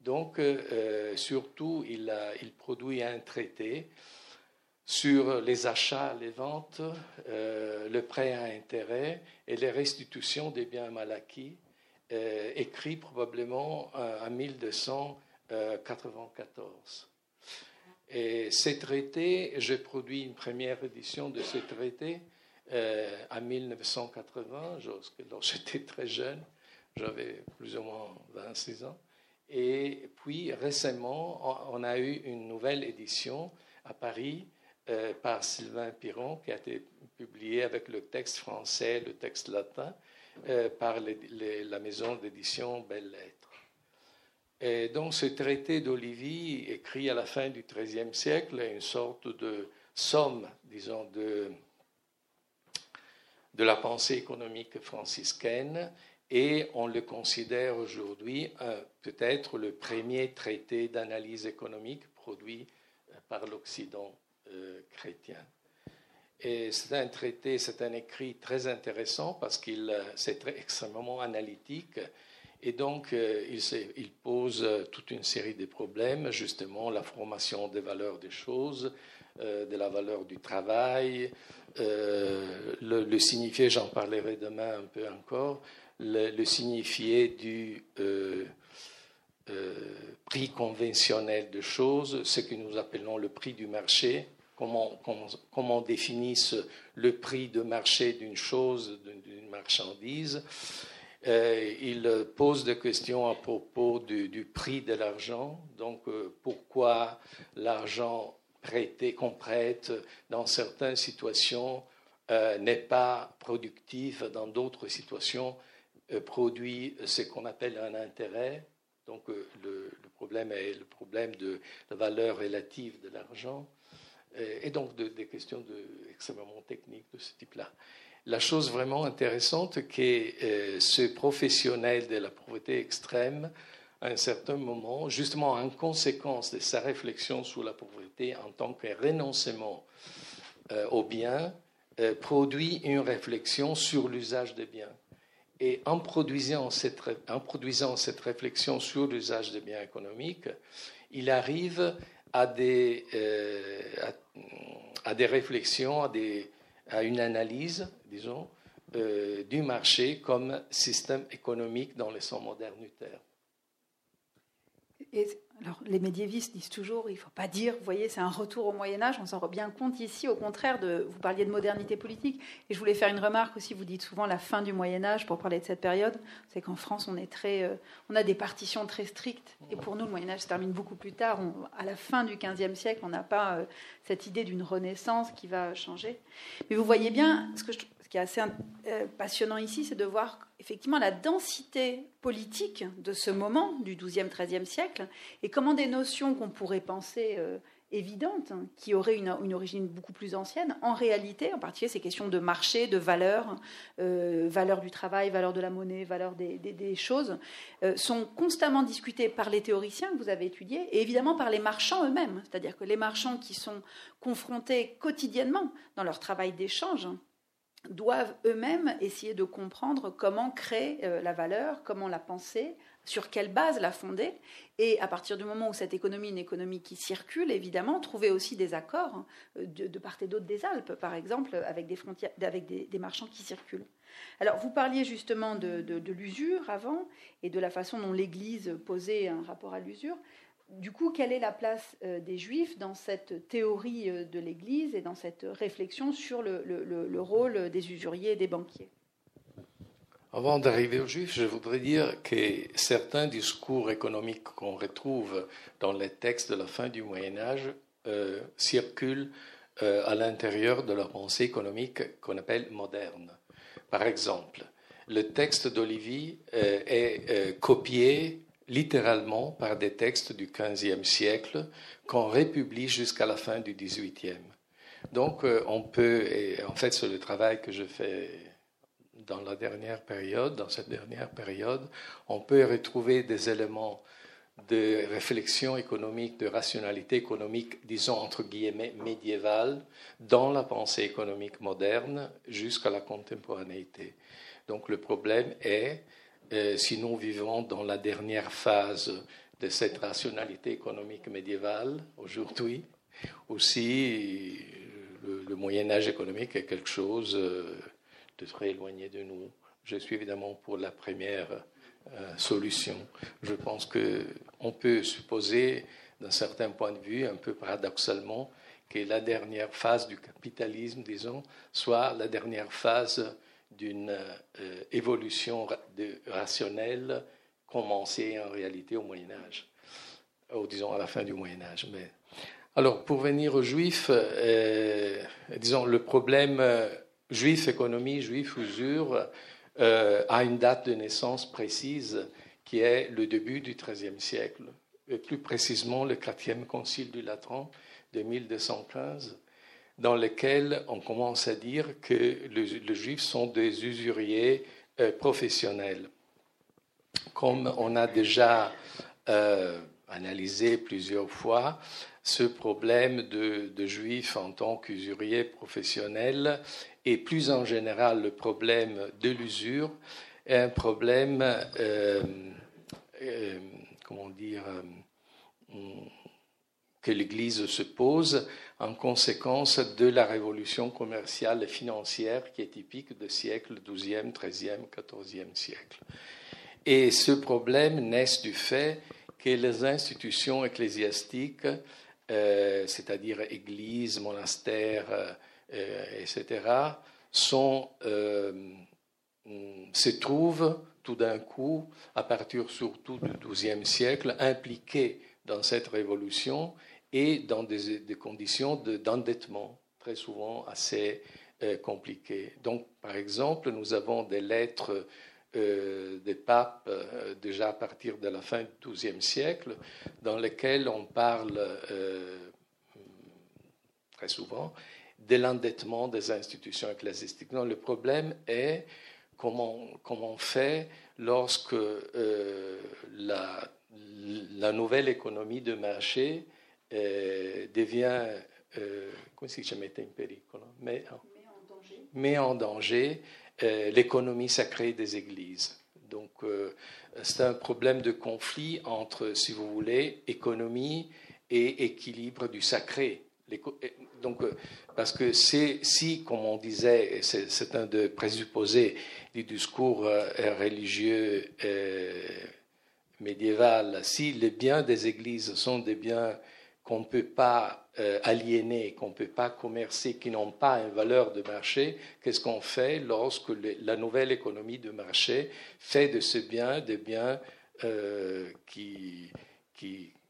Donc, euh, euh, surtout, il, il, produit un traité sur les achats, les ventes, le prêt à intérêt et les restitutions des biens mal acquis, écrit probablement en 1294. Et ces traités, j'ai produit une première édition de ces traités euh, en 1980, lorsque j'étais très jeune, j'avais plus ou moins 26 ans. Et puis récemment, on a eu une nouvelle édition à Paris euh, par Sylvain Piron, qui a été publié avec le texte français, le texte latin, euh, par la maison d'édition Lettres. Et donc ce traité d'Olivier, écrit à la fin du XIIIe siècle, est une sorte de somme, disons, de, la pensée économique franciscaine et on le considère aujourd'hui peut-être le premier traité d'analyse économique produit euh, par l'Occident euh, chrétien. Et c'est un traité, c'est un écrit très intéressant parce qu'il euh, c'est extrêmement analytique et donc il, il, pose toute une série de problèmes, justement la formation des valeurs des choses, de la valeur du travail, le, le signifié, j'en parlerai demain un peu encore, le, signifié du euh, euh, prix conventionnel de choses, ce que nous appelons le prix du marché, comment, comment, on définisse le prix de marché d'une chose, d'une marchandise. Euh, il pose des questions à propos du, prix de l'argent, donc pourquoi l'argent prêté, qu'on prête dans certaines situations n'est pas productif, dans d'autres situations euh, produit ce qu'on appelle un intérêt. Donc euh, le, problème est le problème de la valeur relative de l'argent euh, et donc des questions extrêmement techniques de ce type-là. La chose vraiment intéressante, que ce professionnel de la pauvreté extrême, à un certain moment, justement en conséquence de sa réflexion sur la pauvreté en tant que renoncement au bien, produit une réflexion sur l'usage des biens. Et en produisant cette, en produisant cette réflexion sur l'usage des biens économiques, il arrive à des, euh, à, des réflexions, à, des, à, une analyse, disons, euh, du marché comme système économique dans le sens modernitaire. Et alors, les médiévistes disent toujours, il ne faut pas dire, vous voyez, c'est un retour au Moyen Âge. On s'en rend bien compte ici, au contraire, vous parliez de modernité politique. Et je voulais faire une remarque aussi. Vous dites souvent la fin du Moyen Âge pour parler de cette période. C'est qu'en France, on est très, euh, on a des partitions très strictes. Et pour nous, le Moyen Âge se termine beaucoup plus tard. à la fin du XVe siècle, on n'a pas euh, cette idée d'une renaissance qui va changer. Mais vous voyez bien, ce que je, qui est assez euh, passionnant ici, c'est de voir effectivement la densité politique de ce moment du XIIe, XIIIe siècle et comment des notions qu'on pourrait penser euh, évidentes, hein, qui auraient une, origine beaucoup plus ancienne, en réalité, en particulier ces questions de marché, de valeur, euh, valeur du travail, valeur de la monnaie, valeur des, choses, sont constamment discutées par les théoriciens que vous avez étudiés et évidemment par les marchands eux-mêmes. C'est-à-dire que les marchands qui sont confrontés quotidiennement dans leur travail d'échange, doivent eux-mêmes essayer de comprendre comment créer euh, la valeur, comment la penser, sur quelle base la fonder, et à partir du moment où cette économie est une économie qui circule, évidemment, trouver aussi des accords euh, de, part et d'autre des Alpes, par exemple, avec des, marchands qui circulent. Alors, vous parliez justement de l'usure avant, et de la façon dont l'Église posait un rapport à l'usure du coup, quelle est la place euh, des Juifs dans cette théorie euh, de l'Église et dans cette réflexion sur le, rôle des usuriers et des banquiers? Avant d'arriver aux Juifs, je voudrais dire que certains discours économiques qu'on retrouve dans les textes de la fin du Moyen Âge euh, circulent à l'intérieur de la pensée économique qu'on appelle moderne. Par exemple, le texte d'Olivier est copié littéralement par des textes du XVe siècle qu'on republie jusqu'à la fin du XVIIIe. Donc euh, on peut, et en fait c'est le travail que je fais dans la dernière période, dans cette dernière période, on peut retrouver des éléments de réflexion économique, de rationalité économique, disons entre guillemets médiévale, dans la pensée économique moderne jusqu'à la contemporanéité. Donc le problème est euh, si nous vivons dans la dernière phase de cette rationalité économique médiévale aujourd'hui, aussi le, Moyen Âge économique est quelque chose euh, de très éloigné de nous. Je suis évidemment pour la première euh, solution. Je pense qu'on peut supposer, d'un certain point de vue, un peu paradoxalement, que la dernière phase du capitalisme, disons, soit la dernière phase d'une euh, évolution rationnelle commencé en réalité au Moyen Âge, ou disons à la fin du Moyen Âge. Mais... Alors, pour venir aux Juifs, euh, disons, le problème euh, juif économie, juif usure, a une date de naissance précise qui est le début du XIIIe siècle, et plus précisément le quatrième concile du Latran de 1215, dans lequel on commence à dire que les juifs sont des usuriers professionnels. Comme on a déjà euh, analysé plusieurs fois, ce problème de, juifs en tant qu'usuriers professionnels et plus en général le problème de l'usure est un problème, euh, euh, comment dire, que l'Église se pose en conséquence de la révolution commerciale et financière qui est typique du siècle XIIe, XIIIe, XIVe siècle. Et ce problème naît du fait que les institutions ecclésiastiques, euh, c'est-à-dire églises, monastères, euh, etc., euh, se trouvent tout d'un coup, à partir surtout du XIIe siècle, impliqués dans cette révolution et dans des, conditions d'endettement très souvent assez compliquées. Donc, par exemple, nous avons des lettres euh, des papes euh, déjà à partir de la fin du XIIe siècle, dans lesquels on parle euh, très souvent de l'endettement des institutions ecclésiastiques. Non, le problème est comment, comment on fait lorsque la, nouvelle économie de marché devient, comment si je mettais in pericolo, mais, en danger, met en danger euh, l'économie sacrée des églises. Donc, euh, c'est un problème de conflit entre, si vous voulez, économie et équilibre du sacré. Donc, euh, parce que si, comme on disait, c'est un des présupposés du discours religieux médiéval, si les biens des églises sont des biens qu'on ne peut pas euh, aliéner, qu'on ne peut pas commercer, qui n'ont pas une valeur de marché, qu'est-ce qu'on fait lorsque la nouvelle économie de marché fait de ces biens des biens euh, qui,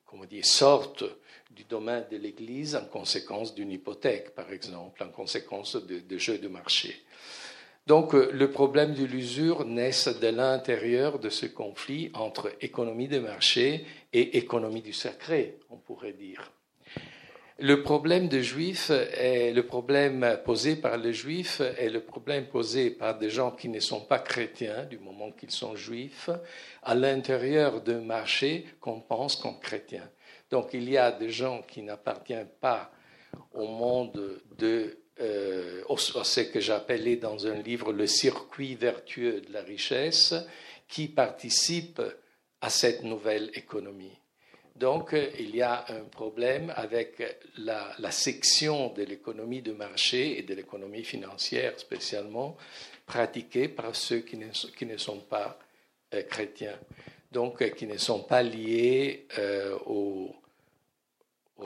comment dire, sortent du domaine de l'Église en conséquence d'une hypothèque, par exemple, en conséquence de jeux de marché. Donc euh, le problème de l'usure naît de l'intérieur de ce conflit entre économie de marché et économie du sacré, on pourrait dire. Le problème des juifs est le problème posé par les juifs est le problème posé par des gens qui ne sont pas chrétiens du moment qu'ils sont juifs à l'intérieur d'un marché qu'on pense comme chrétien. Donc il y a des gens qui n'appartiennent pas au monde de euh, ce que j'appelais dans un livre le circuit vertueux de la richesse qui participent à cette nouvelle économie. Donc, euh, il y a un problème avec la, section de l'économie de marché et de l'économie financière spécialement pratiquée par ceux qui ne, qui ne sont pas euh, chrétiens, donc qui ne sont pas liés aux,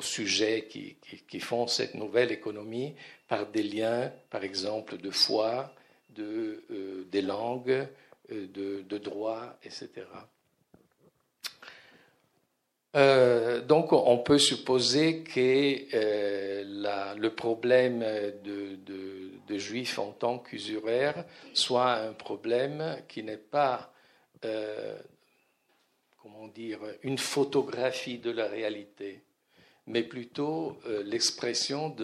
sujets qui, font cette nouvelle économie par des liens, par exemple, de foi, de, des langues, de, de droit, etc. Euh, donc, on peut supposer que euh, le problème de, juifs en tant qu'usuraires soit un problème qui n'est pas, euh, comment dire, une photographie de la réalité, mais plutôt l'expression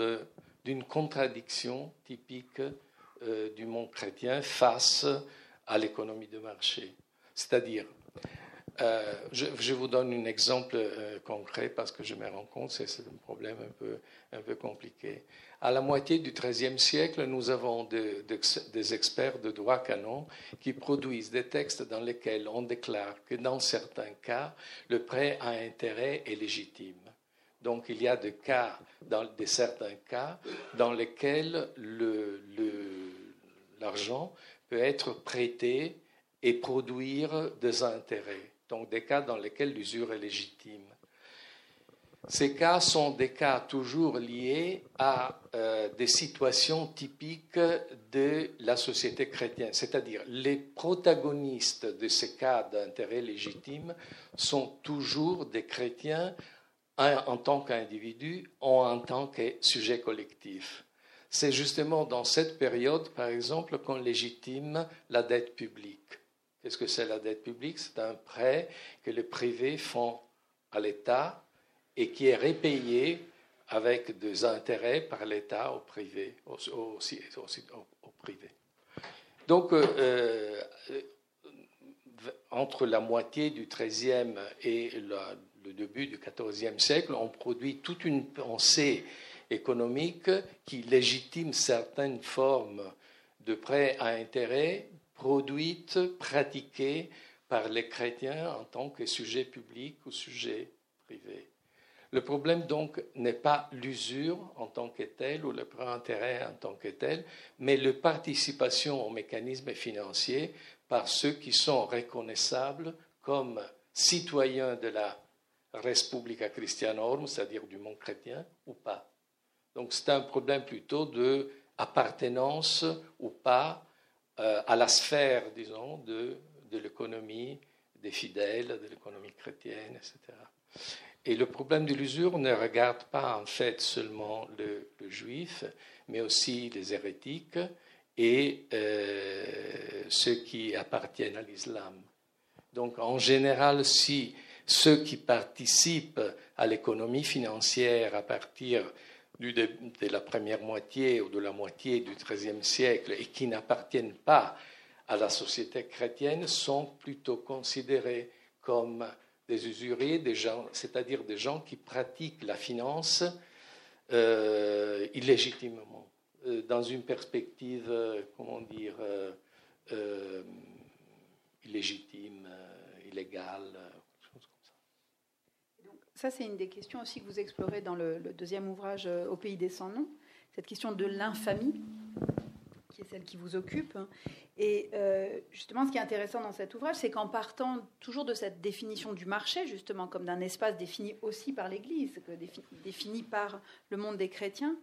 d'une contradiction typique du monde chrétien face à l'économie de marché. C'est-à-dire, euh, je, vous donne un exemple euh, concret parce que je me rends compte que c'est un problème un peu compliqué. À la moitié du XIIIe siècle, nous avons des experts de droit canon qui produisent des textes dans lesquels on déclare que dans certains cas, le prêt à intérêt est légitime. Donc il y a des cas, dans certains cas, dans lesquels l'argent peut être prêté et produire des intérêts donc des cas dans lesquels l'usure est légitime. Ces cas sont des cas toujours liés à euh, des situations typiques de la société chrétienne, c'est-à-dire les protagonistes de ces cas d'intérêt légitime sont toujours des chrétiens en tant qu'individus ou en tant que sujet collectif. C'est justement dans cette période, par exemple, qu'on légitime la dette publique. Qu'est-ce que c'est la dette publique? C'est un prêt que les privés font à l'État et qui est répayé avec des intérêts par l'État au privé. Donc, euh, euh, entre la moitié du XIIIe et le début du XIVe siècle, on produit toute une pensée économique qui légitime certaines formes de prêts à intérêt produites, pratiquées par les chrétiens en tant que sujet public ou sujet privé. Le problème donc n'est pas l'usure en tant que telle ou le prêt intérêt en tant que tel, mais la participation aux mécanismes financiers par ceux qui sont reconnaissables comme citoyens de la Respublica Christianorum, c'est-à-dire du monde chrétien, ou pas. Donc c'est un problème plutôt de appartenance ou pas euh, à la sphère, disons, de, de l'économie des fidèles, de l'économie chrétienne, etc. Et le problème de l'usure ne regarde pas en fait seulement le, juif, mais aussi les hérétiques et euh, ceux qui appartiennent à l'islam. Donc en général, si ceux qui participent à l'économie financière à partir de la première moitié ou de la moitié du XIIIe siècle et qui n'appartiennent pas à la société chrétienne sont plutôt considérés comme des usuriers, c'est-à-dire des gens qui pratiquent la finance euh, illégitimement, euh, dans une perspective, euh, comment dire, illégitime, illégale, ça, c'est une des questions aussi que vous explorez dans le, deuxième ouvrage euh, Au pays des sans noms, cette question de l'infamie, qui est celle qui vous occupe. Et euh, justement, ce qui est intéressant dans cet ouvrage, c'est qu'en partant toujours de cette définition du marché, justement, comme d'un espace défini aussi par l'Église, défini par le monde des chrétiens,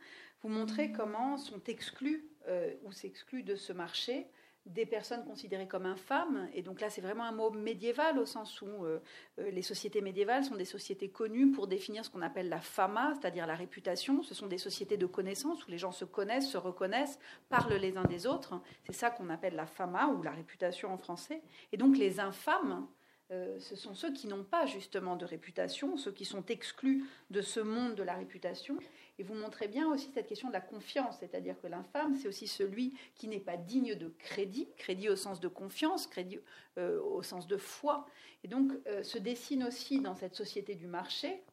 vous montrez comment sont exclus euh, ou s'excluent de ce marché des personnes considérées comme infâmes. Et donc là, c'est vraiment un mot médiéval au sens où euh, euh, les sociétés médiévales sont des sociétés connues pour définir ce qu'on appelle la fama, c'est-à-dire la réputation. Ce sont des sociétés de connaissance où les gens se connaissent, se reconnaissent, parlent les uns des autres. C'est ça qu'on appelle la fama ou la réputation en français. Et donc les infâmes, euh, ce sont ceux qui n'ont pas justement de réputation, ceux qui sont exclus de ce monde de la réputation et vous montrez bien aussi cette question de la confiance, c'est-à-dire que l'infâme, c'est aussi celui qui n'est pas digne de crédit, crédit au sens de confiance, crédit euh, au sens de foi. Et donc euh, se dessine aussi dans cette société du marché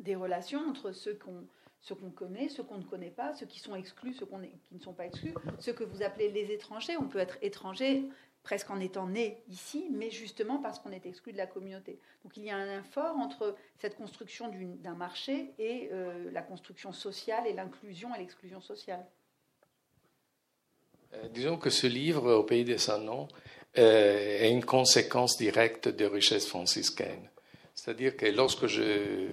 des relations entre ceux qu'on ceux qu'on connaît, ceux qu'on ne connaît pas, ceux qui sont exclus, ceux qui ne sont pas exclus, ceux que vous appelez les étrangers. On peut être étranger presque en étant né ici, mais justement parce qu'on est exclu de la communauté. Donc il y a un lien fort entre cette construction d'un marché et euh, la construction sociale et l'inclusion et l'exclusion sociale. Euh, disons que ce livre, Au pays des sans noms, euh, est une conséquence directe de richesse franciscaine. C'est-à-dire que lorsque je,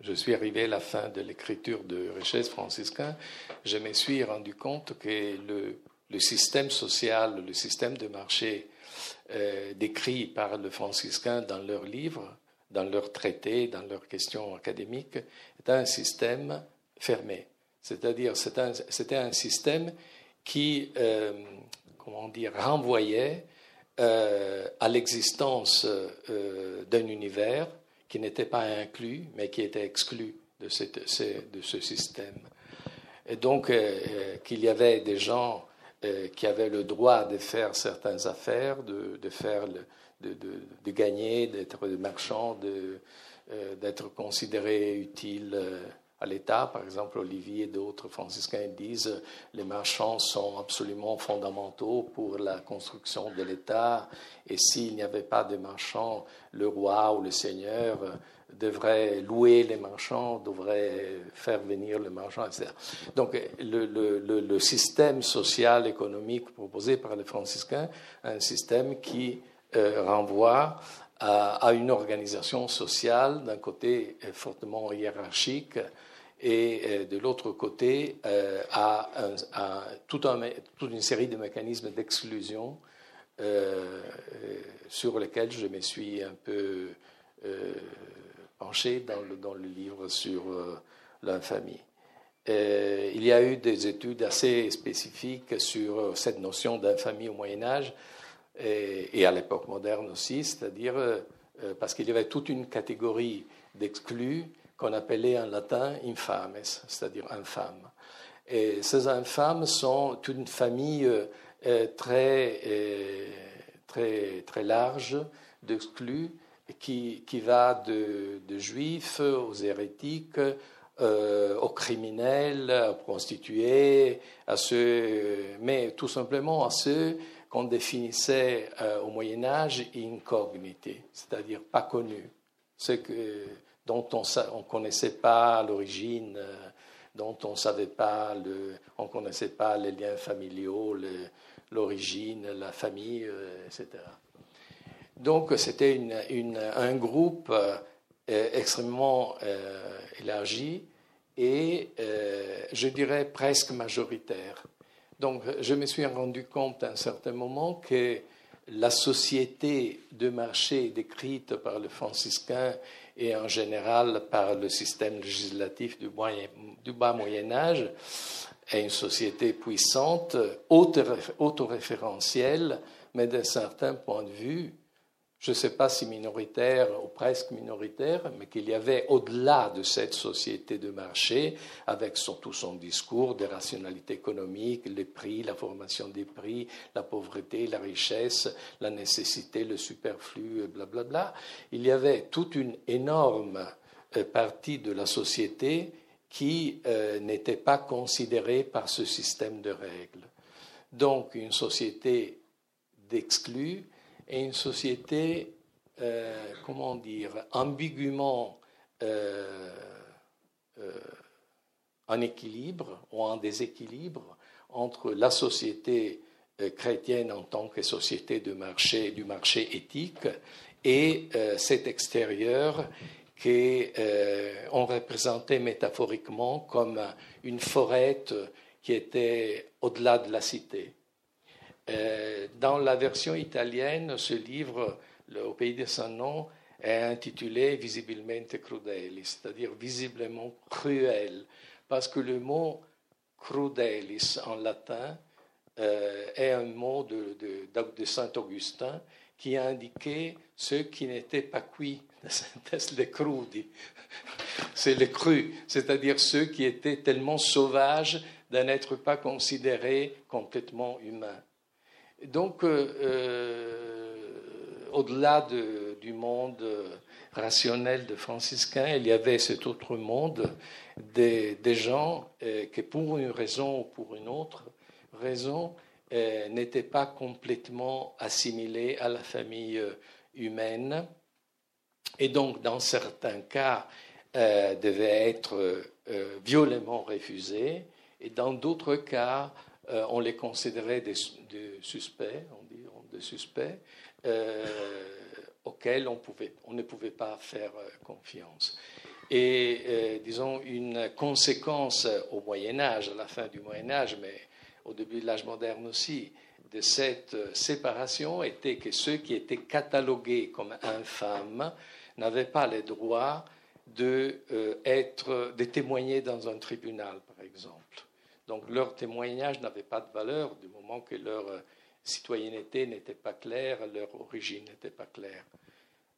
je suis arrivé à la fin de l'écriture de richesse franciscaine, je me suis rendu compte que le le système social, le système de marché euh, décrit par le franciscain dans leurs livres, dans leurs traités, dans leurs questions académiques, est un système fermé. C'est-à-dire, c'était un, système qui, euh, comment dire, renvoyait euh, à l'existence d'un univers qui n'était pas inclus, mais qui était exclu de, ce système. Et donc, qu'il y avait des gens qui avaient le droit de faire certaines affaires, de, de faire de, de, de, gagner, d'être marchand, euh, d'être considéré utile euh, à l'État. Par exemple, Olivier et d'autres franciscains disent les marchands sont absolument fondamentaux pour la construction de l'État et s'il n'y avait pas de marchands, le roi ou le seigneur devrait louer les marchands, devrait faire venir les marchands, etc. Donc le, système social, économique proposé par les franciscains, un système qui euh, renvoie à, une organisation sociale, d'un côté fortement hiérarchique, et de l'autre côté à, toute une série de mécanismes d'exclusion sur lesquels je me suis un peu penché dans le, dans le, livre sur l'infamie. il y a eu des études assez spécifiques sur cette notion d'infamie au Moyen Âge et, à l'époque moderne aussi, c'est-à-dire euh, parce qu'il y avait toute une catégorie d'exclus qu'on appelait en latin infames, c'est-à-dire infâmes. Et ces infâmes sont une famille euh, très, euh, très, très large d'exclus qui, va de, juifs aux hérétiques, aux criminels, aux prostituées, à ceux, mais tout simplement à ceux qu'on définissait euh, au Moyen Âge incognité, c'est-à-dire pas connu, ce que, dont on ne connaissait pas l'origine, euh, dont on savait pas, le, on connaissait pas les liens familiaux, l'origine, la famille, euh, etc. Donc c'était un groupe extrêmement élargi et je dirais presque majoritaire. Donc, je me suis rendu compte à un certain moment que la société de marché décrite par le franciscain et en général par le système législatif du, bas Moyen Âge est une société puissante, autoréférentielle, mais d'un certain point de vue je ne sais pas si minoritaire ou presque minoritaire, mais qu'il y avait au-delà de cette société de marché, avec surtout son discours de rationalité économique, les prix, la formation des prix, la pauvreté, la richesse, la nécessité, le superflu, blablabla, bla, bla, il y avait toute une énorme euh, partie de la société qui euh, n'était pas considérée par ce système de règles. Donc une société d'exclus et une société, euh, comment dire, ambiguement euh, euh, en équilibre ou en déséquilibre entre la société chrétienne en tant que société de marché, du marché éthique et cet extérieur qu'on représentait métaphoriquement comme une forêt qui était au-delà de la cité. Euh, dans la version italienne, ce livre, Au pays de son nom, est intitulé Visibilmente crudelis, c'est-à-dire visiblement cruel, parce que le mot crudelis en latin euh, est un mot de, Saint Augustin qui a indiqué ceux qui n'étaient pas cuits, les crudi, c'est les crus, c'est-à-dire ceux qui étaient tellement sauvages de n'être pas considérés complètement humains. Donc, euh, euh, au-delà du monde rationnel de franciscains, il y avait cet autre monde des, gens euh, qui, pour une raison ou pour une autre raison, n'étaient pas complètement assimilés à la famille humaine. Et donc, dans certains cas, devaient être violemment refusés. Et dans d'autres cas, euh, on les considérait des, suspects, on dit des suspects, euh, auxquels on, ne pouvait pas faire euh, confiance. Et disons, une conséquence au Moyen Âge, à la fin du Moyen Âge, mais au début de l'âge moderne aussi, de cette séparation était que ceux qui étaient catalogués comme infâmes n'avaient pas le droit de, être, témoigner dans un tribunal. Donc leur témoignage n'avait pas de valeur du moment que leur euh, citoyenneté n'était pas claire, leur origine n'était pas claire.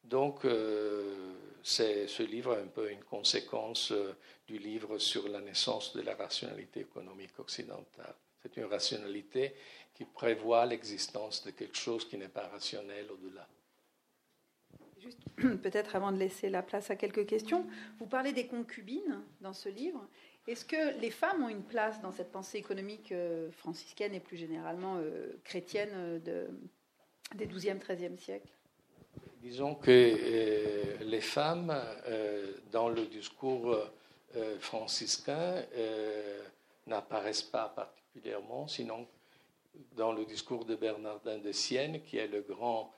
Donc euh, ce livre est un peu une conséquence euh, du livre sur la naissance de la rationalité économique occidentale. C'est une rationalité qui prévoit l'existence de quelque chose qui n'est pas rationnel au-delà. Juste peut-être avant de laisser la place à quelques questions, vous parlez des concubines dans ce livre. Est-ce que les femmes ont une place dans cette pensée économique euh, franciscaine et plus généralement euh, chrétienne euh, de, des 12e, 13e siècles? Disons que les femmes, dans le discours franciscain, n'apparaissent pas particulièrement, sinon dans le discours de Bernardin de Sienne, qui est le grand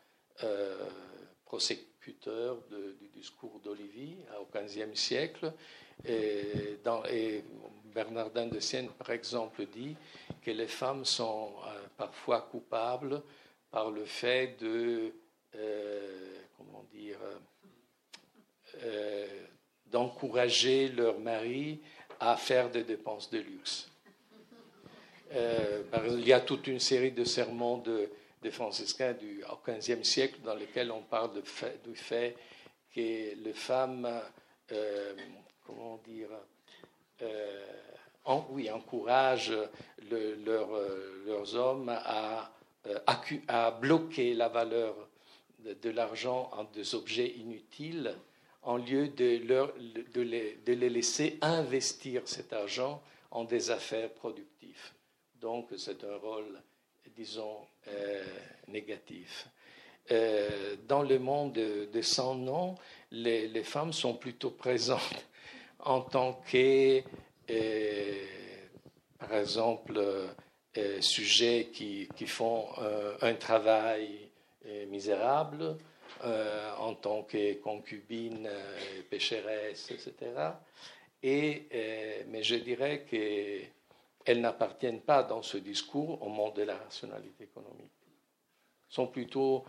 interlocuteur du discours d'Olivier au XVe siècle. Et, Bernardin de Sienne, par exemple, dit que les femmes sont parfois coupables par le fait de, comment dire, d'encourager leur mari à faire des dépenses de luxe. Euh, il y a toute une série de sermons de, des franciscains du XVe siècle dans lesquels on parle du fait que les femmes, euh, comment dire, euh, oui, encouragent leurs hommes à, à, bloquer la valeur de, de l'argent en des objets inutiles en lieu de, de, les, de, laisser investir cet argent en des affaires productives. Donc c'est un rôle, disons, euh, négatif. Euh, dans le monde des sans nom, les, femmes sont plutôt présentes en tant que, euh, par exemple, sujets qui, qui font un travail misérable, euh, en tant que concubine, euh, pécheresse, etc. Et, euh, mais je dirais qu'elles n'appartiennent pas dans ce discours au monde de la rationalité économique. Elles sont plutôt,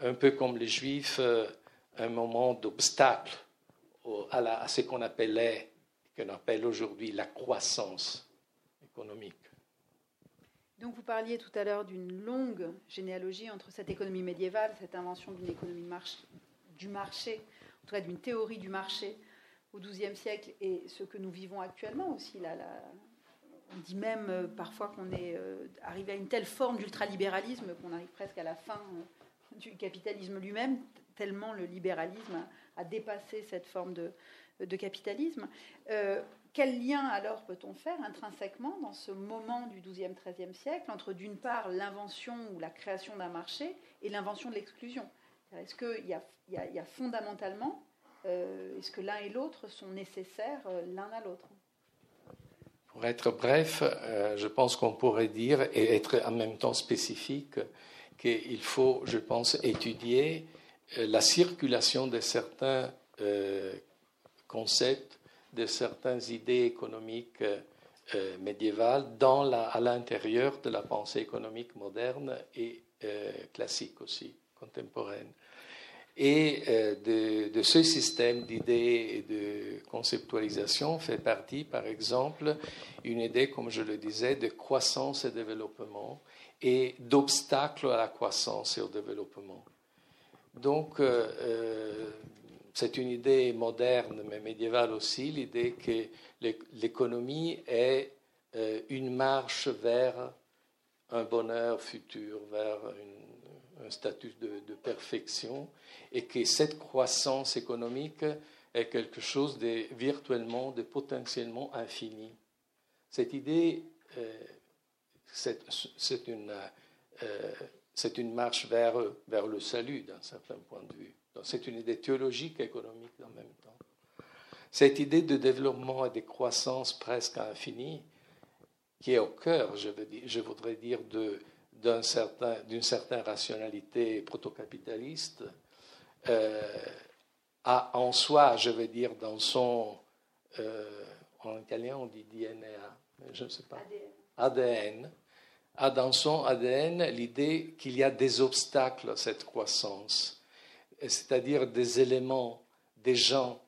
un peu comme les juifs, un moment d'obstacle à, ce qu'on appelle aujourd'hui la croissance économique. Donc vous parliez tout à l'heure d'une longue généalogie entre cette économie médiévale, cette invention d'une économie du marché, en tout cas d'une théorie du marché au XIIe siècle et ce que nous vivons actuellement aussi. On dit même euh, parfois qu'on est euh, arrivé à une telle forme d'ultralibéralisme qu'on arrive presque à la fin euh, du capitalisme lui-même, tellement le libéralisme dépassé cette forme de, capitalisme. Quel lien alors peut-on faire intrinsèquement dans ce moment du XIIe, XIIIe siècle entre d'une part l'invention ou la création d'un marché et l'invention de l'exclusion? Est-ce qu'il y, a fondamentalement, euh, est-ce que l'un et l'autre sont nécessaires euh, l'un à l'autre? Pour être bref, euh, je pense qu'on pourrait dire, et être en même temps spécifique, qu'il faut, je pense, étudier la circulation de certains concepts de certaines idées économiques euh, médiévales à l'intérieur de la pensée économique moderne et euh, classique aussi, contemporaine. Et euh, de, de, ce système d'idées et de conceptualisation fait partie, par exemple, une idée, comme je le disais, de croissance et développement et d'obstacle à la croissance et au développement. Donc, c'est une idée moderne, mais médiévale aussi, l'idée que l'économie est euh, une marche vers un bonheur futur, vers un statut de, perfection, et que cette croissance économique est quelque chose de virtuellement, de potentiellement infini. Cette idée, euh, c'est une, euh, une, marche vers, vers le salut d'un certain point de vue. C'est une idée théologique et économique en même temps. Cette idée de développement et de croissance presque infinie, qui est au cœur, je, veux dire, je voudrais dire, d'une certain, certaine rationalité proto-capitaliste, euh, a en soi, je veux dire, dans son, euh, en italien on dit DNA, je ne sais pas, ADN, a dans son ADN l'idée qu'il y a des obstacles à cette croissance c'est-à-dire des éléments, des gens,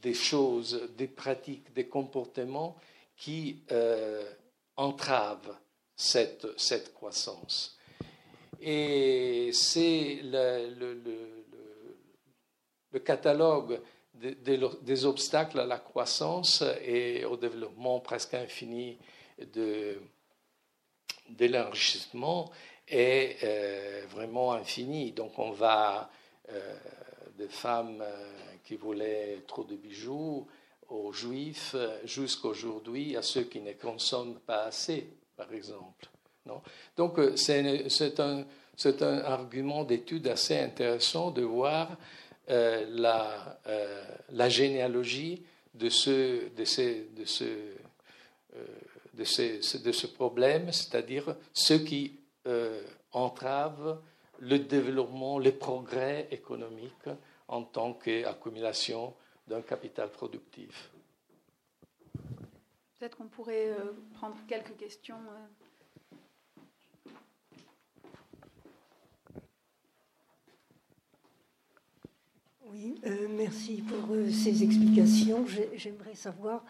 des choses, des pratiques, des comportements qui euh, entravent cette, croissance. Et c'est le, catalogue des obstacles à la croissance et au développement presque infini de, de l'enrichissement est euh, vraiment infini. Donc on va euh, des femmes euh, qui voulaient trop de bijoux, aux juifs, euh, jusqu'aujourd'hui à ceux qui ne consomment pas assez, par exemple. Non? Donc c'est un, argument d'étude assez intéressant de voir la, la, généalogie de ce, de ce, de ce, de ce, de ce problème, c'est-à-dire ceux qui entravent le développement, les progrès économiques en tant qu'accumulation d'un capital productif. Peut-être qu'on pourrait euh, prendre quelques questions. Euh. Oui, euh, merci pour ces explications. J'aimerais savoir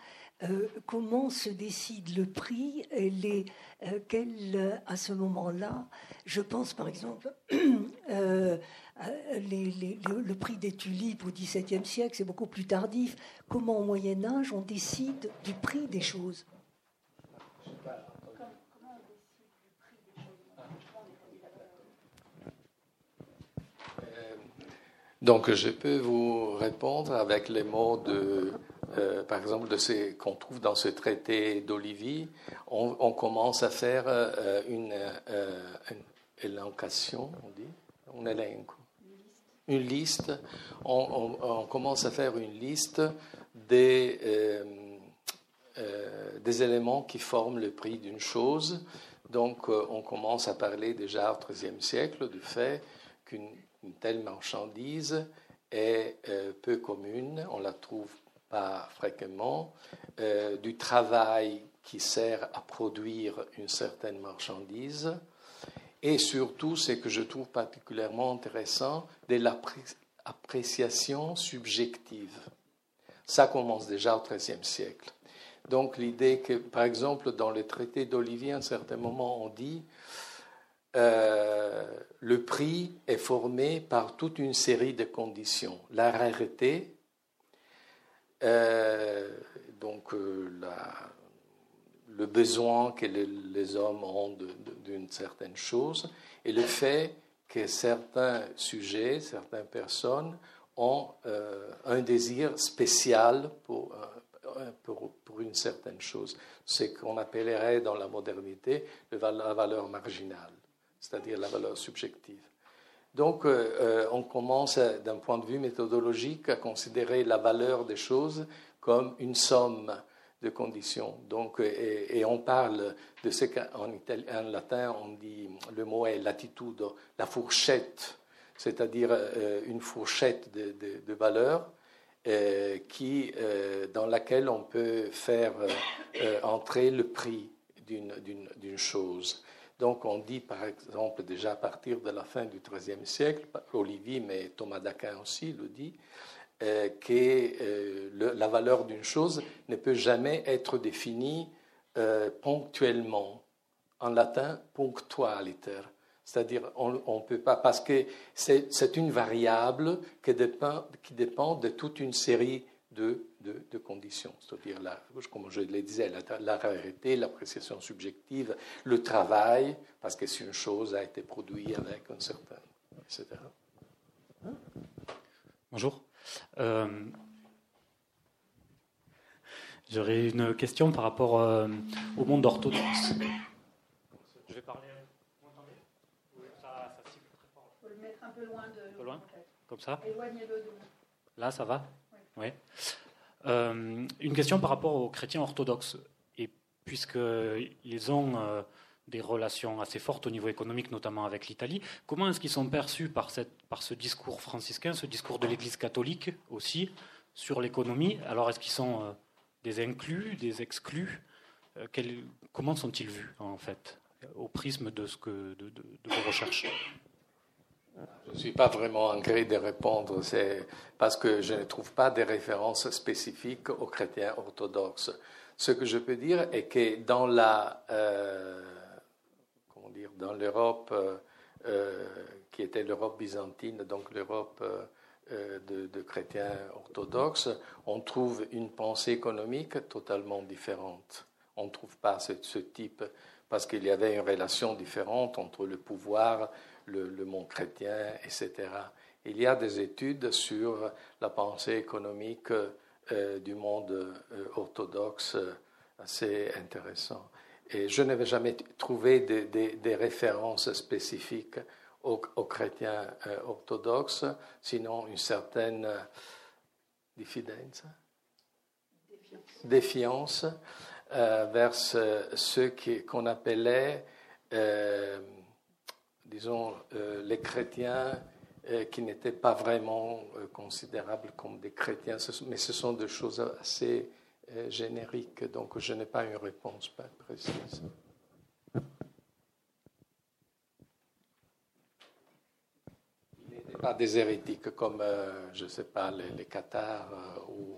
comment se décide le prix et les, à ce moment-là, je pense par exemple Euh, le prix des tulipes au XVIIe siècle, c'est beaucoup plus tardif. Comment au Moyen Âge on décide du prix des choses? Donc, je peux vous répondre avec les mots de, euh, par exemple, de ce qu'on trouve dans ce traité d'Olivier. On, commence à faire euh, une, élencation, on dit, une liste, on, commence à faire une liste des, euh, euh, des éléments qui forment le prix d'une chose. Donc euh, on commence à parler déjà au XIIIe siècle du fait qu'une telle marchandise est peu commune, on la trouve fréquemment, du travail qui sert à produire une certaine marchandise, et surtout, ce que je trouve particulièrement intéressant, de l'appréciation subjective. Ça commence déjà au XIIIe siècle. Donc l'idée que, par exemple, dans le traité d'Olivier, à un certain moment, on dit euh, le prix est formé par toute une série de conditions. La rareté, euh, donc euh, le besoin que les hommes ont d'une certaine chose et le fait que certains sujets, certaines personnes ont euh, un désir spécial pour, euh, pour, pour, une certaine chose. Ce qu'on appellerait dans la modernité la valeur marginale, c'est-à-dire la valeur subjective. Donc, euh, on commence d'un point de vue méthodologique à considérer la valeur des choses comme une somme de conditions. Donc, et, on parle de ce qu'en en latin, on dit, le mot est latitude, la fourchette, c'est-à-dire euh, une fourchette de, de, valeurs euh, qui, euh, dans laquelle on peut faire entrer le prix d'une chose. Donc on dit par exemple déjà à partir de la fin du XIIIe siècle, Olivier, mais Thomas d'Aquin aussi le dit, euh, que euh, la valeur d'une chose ne peut jamais être définie euh, ponctuellement. En latin, punctualiter. C'est-à-dire, on ne peut pas, parce que c'est une variable qui dépend, qui dépend de toute une série de, de, conditions. C'est-à-dire, comme je le disais, la, la rareté, l'appréciation subjective, le travail, parce que si une chose a été produite avec un certain, etc. Bonjour. Euh, j'aurais une question par rapport euh, au monde orthodoxe. Je vais parler. Vous entendez ça, ça cible très fort. Il faut le mettre un peu loin de. Un peu loin Comme ça Éloignez-le de Là, ça va Oui. Euh, une question par rapport aux chrétiens orthodoxes. Et puisqu'ils ont des relations assez fortes au niveau économique, notamment avec l'Italie. Comment est-ce qu'ils sont perçus par, cette, par ce discours franciscain, ce discours de l'Église catholique aussi, sur l'économie? Alors, est-ce qu'ils sont euh, des inclus, des exclus? Euh, Comment sont-ils vus, en fait, au prisme de, ce que, de, vos recherches? Je ne suis pas vraiment en gré de répondre, c'est parce que je ne trouve pas de références spécifiques aux chrétiens orthodoxes. Ce que je peux dire est que dans la, euh, dans l'Europe euh, euh, qui était l'Europe byzantine, donc l'Europe de, chrétiens orthodoxes, on trouve une pensée économique totalement différente. On ne trouve pas ce, type, parce qu'il y avait une relation différente entre le pouvoir, le, monde chrétien, etc. Il y a des études sur la pensée économique du monde orthodoxe assez intéressantes. Et je n'avais jamais trouvé des références spécifiques aux, chrétiens euh, orthodoxes, sinon une certaine euh, diffidence, défiance, euh, vers ceux qu'on appelait, disons, les chrétiens qui n'étaient pas vraiment considérables comme des chrétiens, mais ce sont des choses assez génériques, donc je n'ai pas une réponse pas précise. pas des hérétiques comme, je ne sais pas, les, les Qatars ou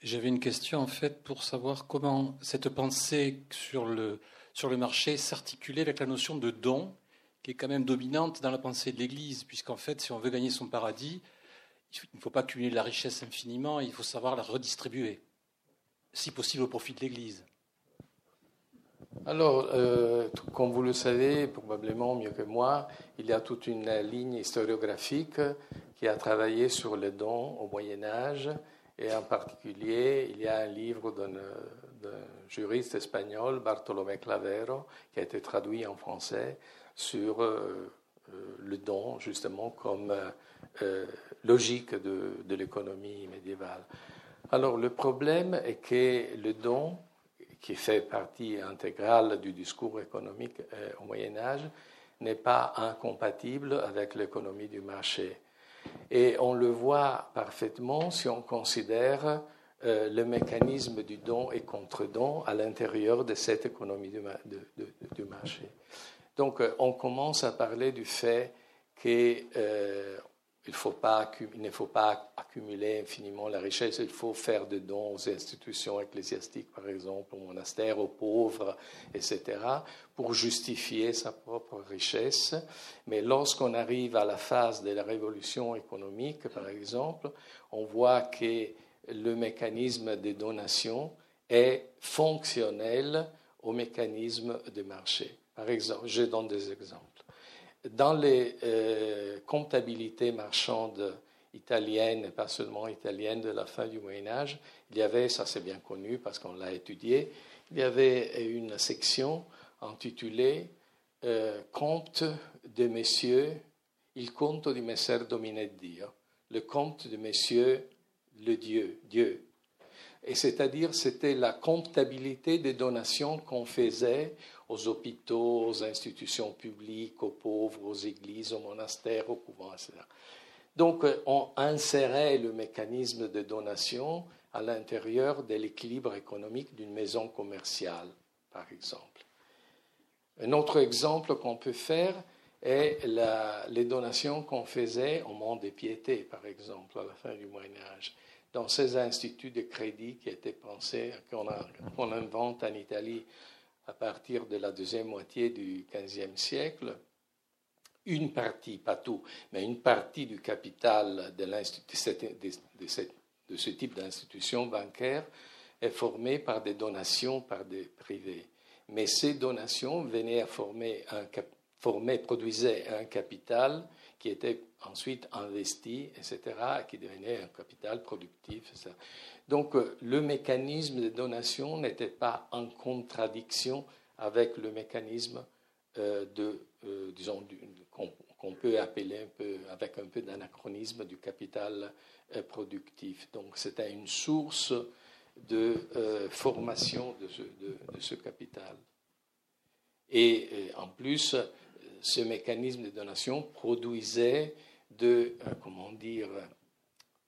j'avais une question en fait pour savoir comment cette pensée sur le, sur le marché s'articulait avec la notion de don, qui est quand même dominante dans la pensée de l'Église, puisqu'en fait, si on veut gagner son paradis, il ne faut pas cumuler la richesse infiniment, il faut savoir la redistribuer, si possible au profit de l'Église. Alors, euh, comme vous le savez probablement mieux que moi, il y a toute une ligne historiographique qui a travaillé sur les dons au Moyen Âge et en particulier, il y a un livre d'un juriste espagnol, Bartolomé Clavero, qui a été traduit en français sur euh, euh, le don, justement, comme euh, logique de, de l'économie médiévale. Alors, le problème est que le don, qui fait partie intégrale du discours économique au Moyen Âge, n'est pas incompatible avec l'économie du marché. Et on le voit parfaitement si on considère euh, le mécanisme du don et contre-don à l'intérieur de cette économie du, marché. Donc euh, on commence à parler du fait que euh, ne faut pas accumuler infiniment la richesse, il faut faire des dons aux institutions ecclésiastiques, par exemple, aux monastères, aux pauvres, etc., pour justifier sa propre richesse. Mais lorsqu'on arrive à la phase de la révolution économique, par exemple, on voit que le mécanisme des donations est fonctionnel au mécanisme de marché. Par exemple, je donne des exemples. Dans les euh, comptabilités marchandes italiennes, et pas seulement italiennes, de la fin du Moyen Âge, il y avait, ça c'est bien connu parce qu'on l'a étudié, il y avait une section intitulée euh, Compte de messieurs, il compte di messer domine Dio, le compte de messieurs, le Dieu, Dieu. Et c'est-à-dire, c'était la comptabilité des donations qu'on faisait aux hôpitaux, aux institutions publiques, aux pauvres, aux églises, aux monastères, aux couvents, etc. Donc, euh, on insérait le mécanisme de donation à l'intérieur de l'équilibre économique d'une maison commerciale, par exemple. Un autre exemple qu'on peut faire est les donations qu'on faisait au monde des piétés, par exemple, à la fin du Moyen Âge, dans ces instituts de crédit qui étaient pensés, qu'on invente en Italie à partir de la deuxième moitié du XVe siècle, une partie, pas tout, mais une partie du capital de, ce type d'institution bancaire est formée par des donations par des privés. Mais ces donations venaient à former, produisaient un capital qui était ensuite investi, etc., qui devenait un capital productif. Donc euh, le mécanisme de donation n'était pas en contradiction avec le mécanisme euh, de, euh, disons, qu'on peut appeler un peu, avec un peu d'anachronisme du capital productif. Donc c'était une source de formation de ce, capital. Et en plus, ce mécanisme de donation produisait de, comment dire,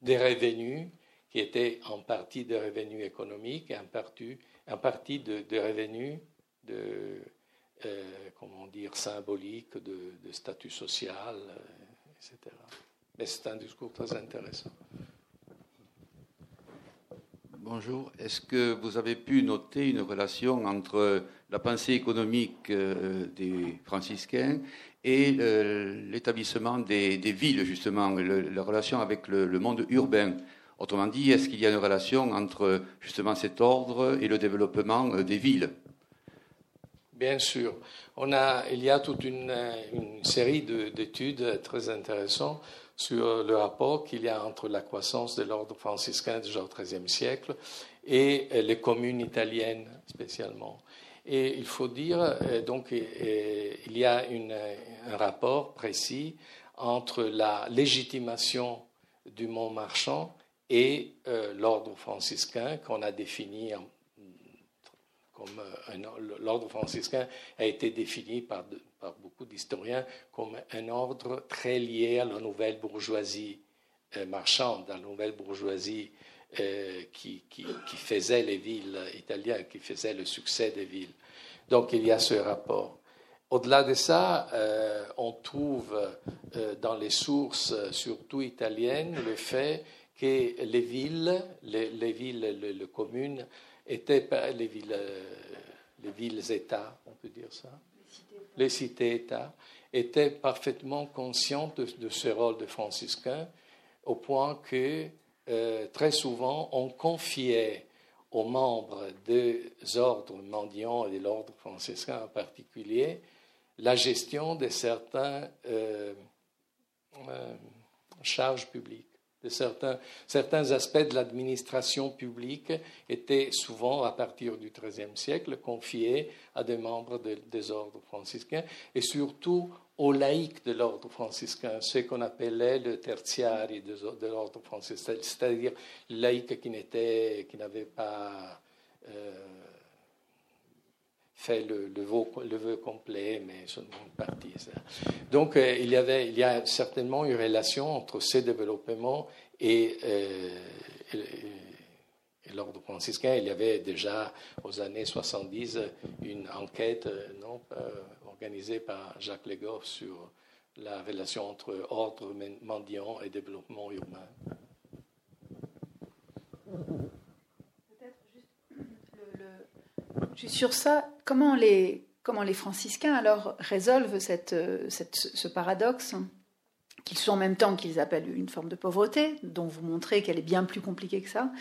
des revenus qui étaient en partie des revenus économiques et en partie, en de, revenus de, euh, comment dire, symboliques, de, statut social, euh, etc. Mais c'est un discours très intéressant. Bonjour. Est-ce que vous avez pu noter une relation entre la pensée économique euh, des franciscains et l'établissement des, villes, justement, la relation avec le monde urbain Autrement dit, est-ce qu'il y a une relation entre justement cet ordre et le développement euh, des villes? Bien sûr. Il y a toute une, série d'études très intéressantes sur le rapport qu'il y a entre la croissance de l'ordre franciscain du XIIIe siècle et les communes italiennes spécialement. Et il faut dire, euh, donc, il y a un rapport précis entre la légitimation du monde marchand et euh, l'ordre franciscain qu'on a défini comme l'ordre franciscain a été défini par, beaucoup d'historiens comme un ordre très lié à la nouvelle bourgeoisie marchande, à la nouvelle bourgeoisie qui, faisait les villes italiennes, qui faisait le succès des villes. Donc il y a ce rapport. Au-delà de ça, euh, on trouve euh, dans les sources, surtout italiennes, le fait que les villes, les, villes, les, communes, étaient les villes, euh, les villes-États, on peut dire ça, les cités-États, étaient parfaitement conscientes de, ce rôle de franciscain, au point que très souvent on confiait aux membres des ordres mendiants et de l'ordre franciscain en particulier la gestion de certains euh, euh, charges publiques. De certains, certains aspects de l'administration publique étaient souvent, à partir du XIIIe siècle, confiés à des membres des ordres franciscains et surtout aux laïcs de l'ordre franciscain, ce qu'on appelait le tertiari de, l'ordre franciscain, c'est-à-dire laïcs qui n'avaient pas euh, fait le, vœu, complet, mais seulement une partie. Donc, euh, il, y avait, il y a certainement une relation entre ces développements et, euh, l'ordre franciscain. Il y avait déjà, aux années 70, une enquête non, organisée par Jacques Legoff sur la relation entre ordre mendiant et développement urbain. sur ça, comment les, comment les franciscains alors résolvent cette, ce paradoxe qu'ils sont en même temps qu'ils appellent une forme de pauvreté, dont vous montrez qu'elle est bien plus compliquée que ça,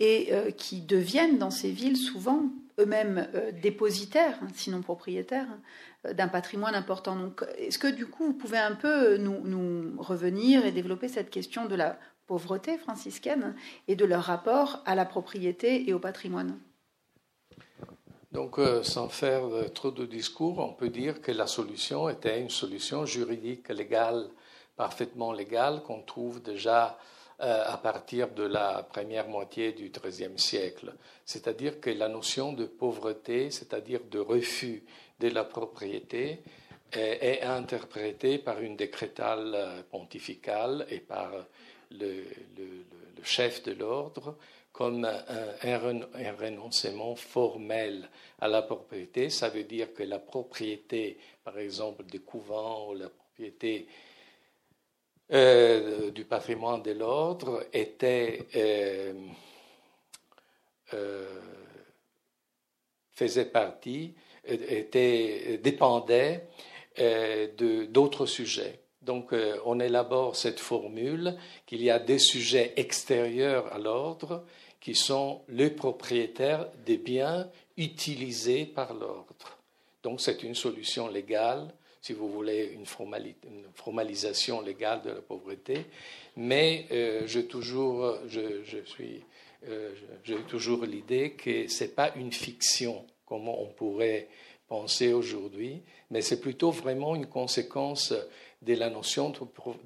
et euh, qui deviennent dans ces villes souvent eux-mêmes euh, dépositaires, hein, sinon propriétaires, euh, d'un patrimoine important. Donc, est-ce que du coup, vous pouvez un peu nous, nous, revenir et développer cette question de la pauvreté franciscaine et de leur rapport à la propriété et au patrimoine? Donc, euh, sans faire trop de discours, on peut dire que la solution était une solution juridique légale, parfaitement légale, qu'on trouve déjà euh, à partir de la première moitié du XIIIe siècle. C'est-à-dire que la notion de pauvreté, c'est-à-dire de refus de la propriété, est, interprétée par une décrétale euh, pontificale et par le chef de l'ordre comme un, renoncement formel à la propriété. Ça veut dire que la propriété, par exemple, des couvents ou la propriété euh, du patrimoine de l'ordre était euh, euh, faisait partie, était, dépendait d'autres sujets. Donc on élabore cette formule qu'il y a des sujets extérieurs à l'ordre qui sont les propriétaires des biens utilisés par l'ordre. Donc c'est une solution légale, si vous voulez, une, formalisation légale de la pauvreté, mais euh, j'ai toujours, je, suis, euh, toujours l'idée que ce n'est pas une fiction, comme on pourrait penser aujourd'hui, mais c'est plutôt vraiment une conséquence de la notion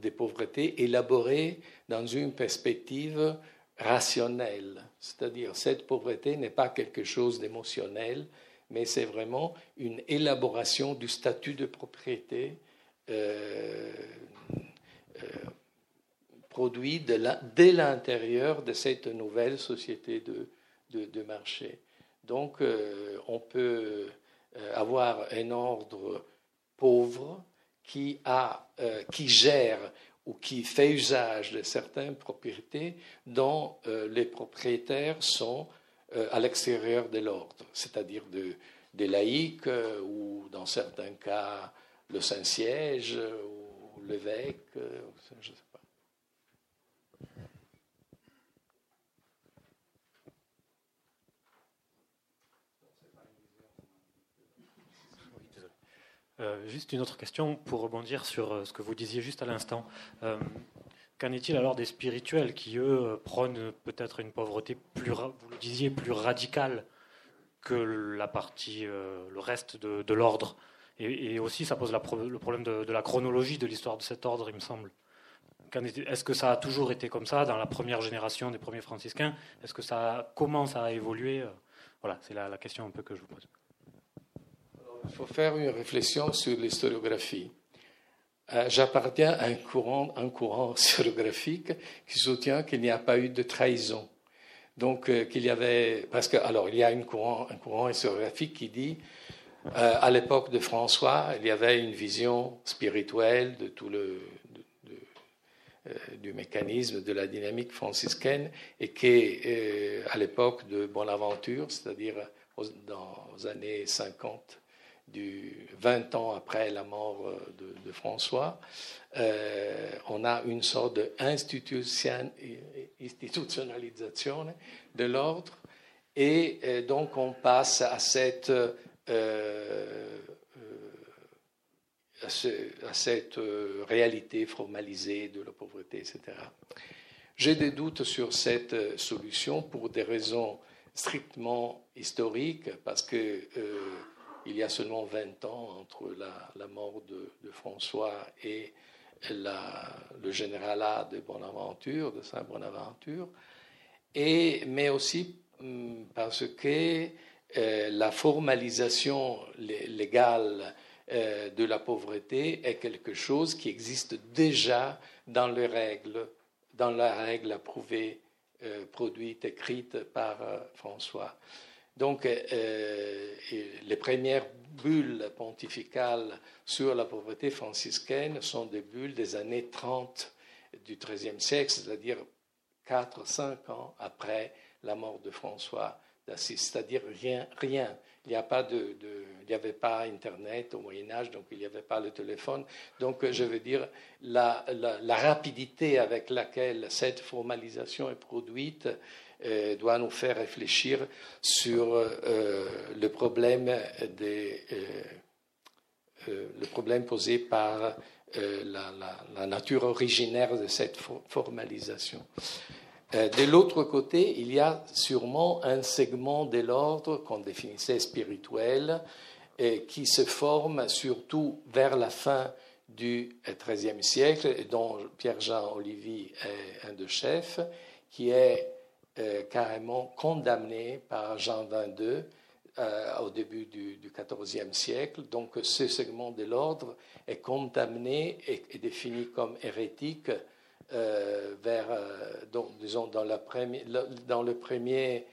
de pauvreté élaborée dans une perspective rationnelle. C'est-à-dire, cette pauvreté n'est pas quelque chose d'émotionnel, mais c'est vraiment une élaboration du statut de propriété euh, euh, produit dès l'intérieur de cette nouvelle société de, marché. Donc, euh, on peut avoir un ordre pauvre qui, a, qui gère ou qui fait usage de certaines propriétés dont les propriétaires sont à l'extérieur de l'ordre, c'est-à-dire de, des laïcs euh, ou dans certains cas le Saint-Siège ou l'évêque, je ne sais pas. Euh, juste une autre question pour rebondir sur euh, ce que vous disiez juste à l'instant. Euh, qu'en est-il alors des spirituels qui, eux, prônent peut-être une pauvreté plus, vous le disiez, plus radicale que la partie, le reste de, l'ordre? Et, aussi, ça pose le problème de, la chronologie de l'histoire de cet ordre, il me semble. Est-ce que ça a toujours été comme ça dans la première génération des premiers franciscains? Est-ce que ça commence à évoluer Voilà, c'est la, la, question un peu que je vous pose. il faut faire une réflexion sur l'historiographie. Euh, j'appartiens à un courant, un courant historiographique qui soutient qu'il n'y a pas eu de trahison. Donc, euh, qu'il y avait. Parce que, alors, il y a une courant, un courant historiographique qui dit euh, à l'époque de François, il y avait une vision spirituelle de tout le, euh, du mécanisme de la dynamique franciscaine et qu'à l'époque de Bonaventure, c'est-à-dire dans les années 50 du 20 ans après la mort euh, de, François, euh, on a une sorte d'institutionnalisation de l'ordre et euh, donc on passe à cette, à, cette réalité formalisée de la pauvreté, etc. J'ai des doutes sur cette solution pour des raisons strictement historiques, parce que il y a seulement 20 ans entre la, mort de, François et le généralat de Bonaventure, de Saint-Bonaventure, mais aussi hum, parce que euh, la formalisation légale euh, de la pauvreté est quelque chose qui existe déjà dans les règles, dans la règle approuvée, euh, produite, écrite par François. Donc, euh, les premières bulles pontificales sur la pauvreté franciscaine sont des bulles des années 30 du XIIIe siècle, c'est-à-dire 4-5 ans après la mort de François d'Assise, c'est-à-dire rien. Il n'y avait pas Internet au Moyen Âge, donc il n'y avait pas le téléphone. Donc, je veux dire, la, rapidité avec laquelle cette formalisation est produite euh, doit nous faire réfléchir sur euh, le, problème des, euh, le problème posé par la, nature originaire de cette formalisation. De l'autre côté, il y a sûrement un segment de l'ordre qu'on définissait spirituel qui se forme surtout vers la fin du XIIIe siècle dont Pierre-Jean Olivier est un de chefs, qui est euh, carrément condamné par Jean XXII euh, au début du XIVe siècle. Donc ce segment de l'ordre est condamné et, défini comme hérétique euh, vers, disons, dans, la dans le premier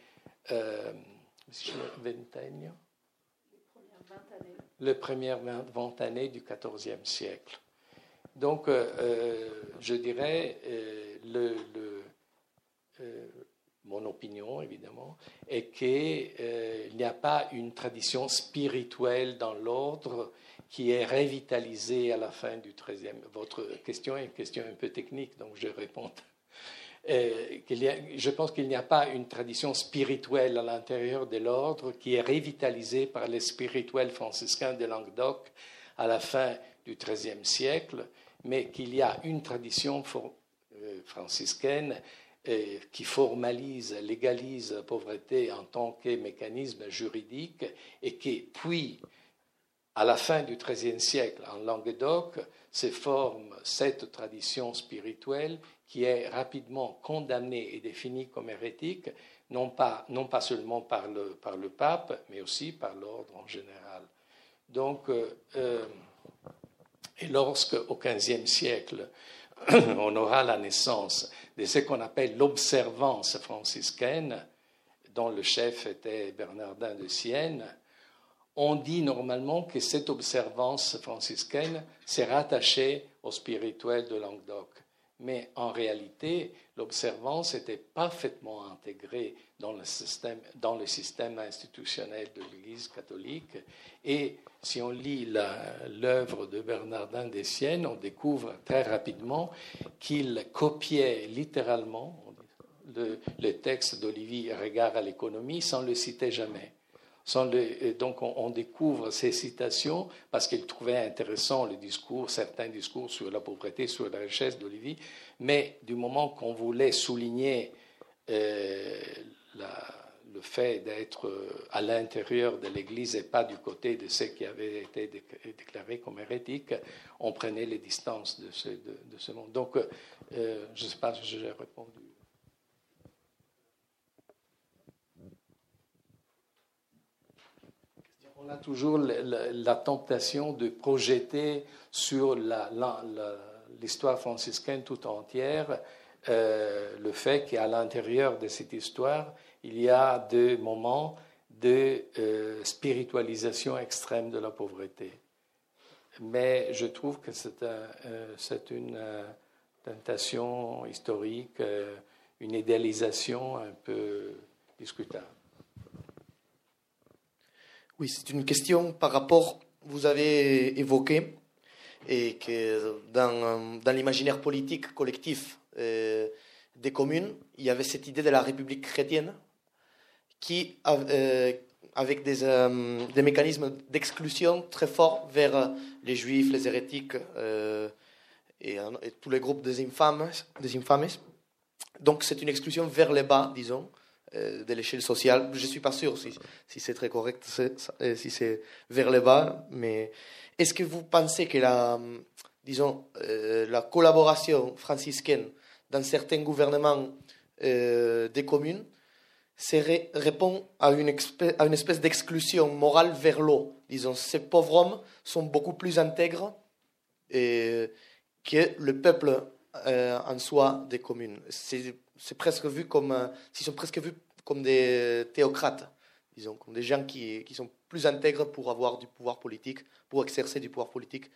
vingtaine, le premier vingt années du XIVe siècle. Donc, je dirais, le, le mon opinion évidemment, est qu'il euh, n'y a pas une tradition spirituelle dans l'ordre qui est revitalisée à la fin du XIIIe. Votre question est une question un peu technique, donc je réponds. Euh, je pense qu'il n'y a pas une tradition spirituelle à l'intérieur de l'ordre qui est revitalisée par les spirituels franciscains de Languedoc à la fin du XIIIe siècle, mais qu'il y a une tradition euh, franciscaine qui formalise, légalise la pauvreté en tant que mécanisme juridique et qui, puis, à la fin du XIIIe siècle, en Languedoc, se forme cette tradition spirituelle qui est rapidement condamnée et définie comme hérétique, non pas, non pas seulement par le, par le pape, mais aussi par l'ordre en général. Donc, euh, euh, et lorsque, au XVe siècle, on aura la naissance de ce qu'on appelle l'observance franciscaine, dont le chef était Bernardin de Sienne, on dit normalement que cette observance franciscaine s'est rattachée au spirituel de Languedoc. Mais en réalité, l'observance était parfaitement intégrée dans le système, dans le système institutionnel de l'Église catholique. Et si on lit l'œuvre de Bernardin des Siennes, on découvre très rapidement qu'il copiait littéralement le, le texte d'Olivier Regard à l'économie sans le citer jamais. Donc on, découvre ces citations parce qu'il trouvait intéressant le discours, certains discours sur la pauvreté, sur la richesse d'Olivier, mais du moment qu'on voulait souligner euh, le fait d'être euh, à l'intérieur de l'Église et pas du côté de ceux qui avaient été déclarés comme hérétiques, on prenait les distances de ce, de, ce monde. Donc, euh, je ne sais pas si j'ai répondu. On a toujours la, tentation de projeter sur l'histoire franciscaine tout entière euh, le fait qu'à l'intérieur de cette histoire, il y a des moments de euh, spiritualisation extrême de la pauvreté. Mais je trouve que c'est euh, une tentation historique, une idéalisation un peu discutable. Oui, c'est une question par rapport, vous avez évoqué, et que dans, dans l'imaginaire politique collectif euh, des communes, il y avait cette idée de la République chrétienne qui, euh, avec des, euh, des mécanismes d'exclusion très forts vers les juifs, les hérétiques et, tous les groupes des infâmes. Des infâmes. Donc c'est une exclusion vers le bas, disons, de l'échelle sociale. Je ne suis pas sûr si, si c'est très correct, si c'est vers le bas, mais est-ce que vous pensez que la, disons, la collaboration franciscaine dans certains gouvernements euh, des communes répond à une, espèce d'exclusion morale vers l'eau. Disons, ces pauvres hommes sont beaucoup plus intègres euh, que le peuple euh, en soi des communes. C'est presque vu comme, ils sont presque vus comme des théocrates, disons, comme des gens qui, qui, sont plus intègres pour avoir du pouvoir politique, pour exercer du pouvoir politique,